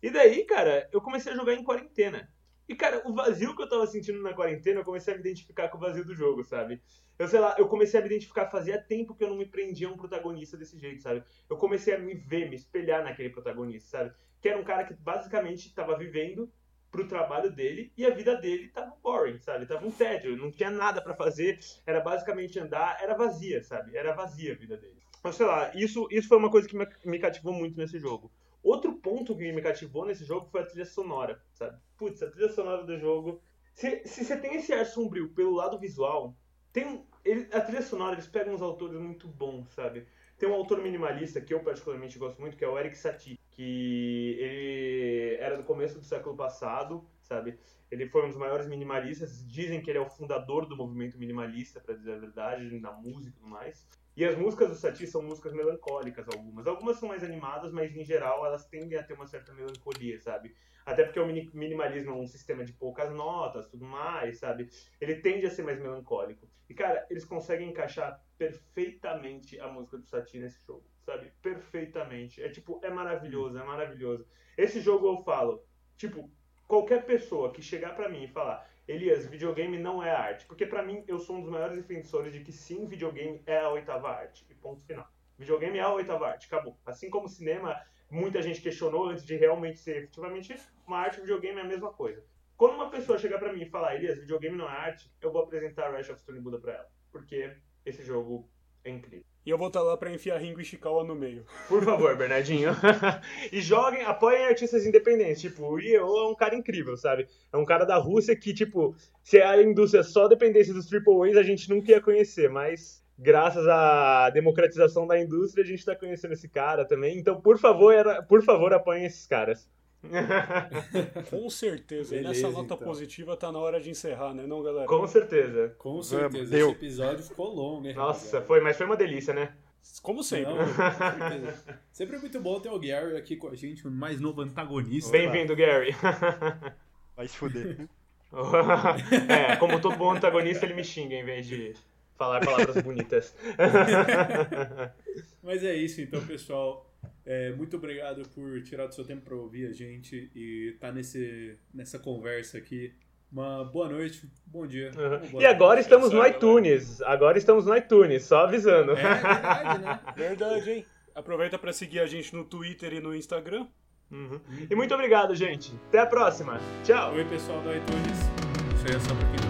E daí, cara, eu comecei a jogar em quarentena. E, cara, o vazio que eu tava sentindo na quarentena, eu comecei a me identificar com o vazio do jogo, sabe? Eu sei lá, eu comecei a me identificar, fazia tempo que eu não me prendia a um protagonista desse jeito, sabe? Eu comecei a me ver, me espelhar naquele protagonista, sabe? Que era um cara que basicamente tava vivendo pro trabalho dele e a vida dele tava boring, sabe? Tava um tédio, não tinha nada para fazer, era basicamente andar, era vazia, sabe? Era vazia a vida dele. Mas sei lá, isso, isso foi uma coisa que me, me cativou muito nesse jogo. Outro ponto que me cativou nesse jogo foi a trilha sonora, sabe? Putz, a trilha sonora do jogo. Se, se você tem esse ar sombrio pelo lado visual, tem ele, a trilha sonora eles pegam uns autores muito bons, sabe? Tem um autor minimalista que eu particularmente gosto muito, que é o Eric Satie, que ele era do começo do século passado, sabe? Ele foi um dos maiores minimalistas. Dizem que ele é o fundador do movimento minimalista, para dizer a verdade, na música e tudo mais. E as músicas do Satie são músicas melancólicas, algumas. Algumas são mais animadas, mas em geral elas tendem a ter uma certa melancolia, sabe? Até porque o minimalismo é um sistema de poucas notas, tudo mais, sabe? Ele tende a ser mais melancólico. E, cara, eles conseguem encaixar perfeitamente a música do Satie nesse jogo, sabe? Perfeitamente. É tipo, é maravilhoso, é maravilhoso. Esse jogo eu falo, tipo, qualquer pessoa que chegar para mim e falar, Elias, videogame não é arte. Porque para mim, eu sou um dos maiores defensores de que sim, videogame é a oitava arte. E ponto final. Videogame é a oitava arte, acabou. Assim como cinema, muita gente questionou antes de realmente ser efetivamente uma arte, videogame é a mesma coisa. Quando uma pessoa chegar para mim e falar, Elias, videogame não é arte, eu vou apresentar Rush of Stone Buddha pra ela. Porque esse jogo é incrível. E eu vou estar lá pra enfiar Ringo Ishikawa no meio. Por favor, Bernardinho. *laughs* e joguem, apoiem artistas independentes. Tipo, o Ryo é um cara incrível, sabe? É um cara da Rússia que, tipo, se a indústria só dependesse dos Triple A's, a gente nunca ia conhecer. Mas, graças à democratização da indústria, a gente tá conhecendo esse cara também. Então, por favor, era, por favor, apoiem esses caras. *laughs* Com certeza. Beleza, e nessa nota então. positiva tá na hora de encerrar, né, não, galera? Com certeza. Com certeza. Esse episódio ficou longo, hein? Nossa, foi, mas foi uma delícia, né? Como sempre. Não, sempre é muito bom ter o Gary aqui com a gente, o mais novo antagonista. Bem-vindo, Gary. *laughs* Vai se fuder. *laughs* é, como todo bom antagonista, ele me xinga em vez de falar palavras bonitas. Mas é isso, então, pessoal. É, muito obrigado por tirar do seu tempo para ouvir a gente e estar tá nesse, nessa conversa aqui. Uma boa noite, bom dia. Uhum. E agora noite, estamos no iTunes. Galera. Agora estamos no iTunes, só avisando. É verdade, né? *laughs* verdade, hein? Aproveita para seguir a gente no Twitter e no Instagram. Uhum. E muito obrigado, gente. Até a próxima. Tchau. Oi, pessoal do iTunes. Isso aí é só pra quem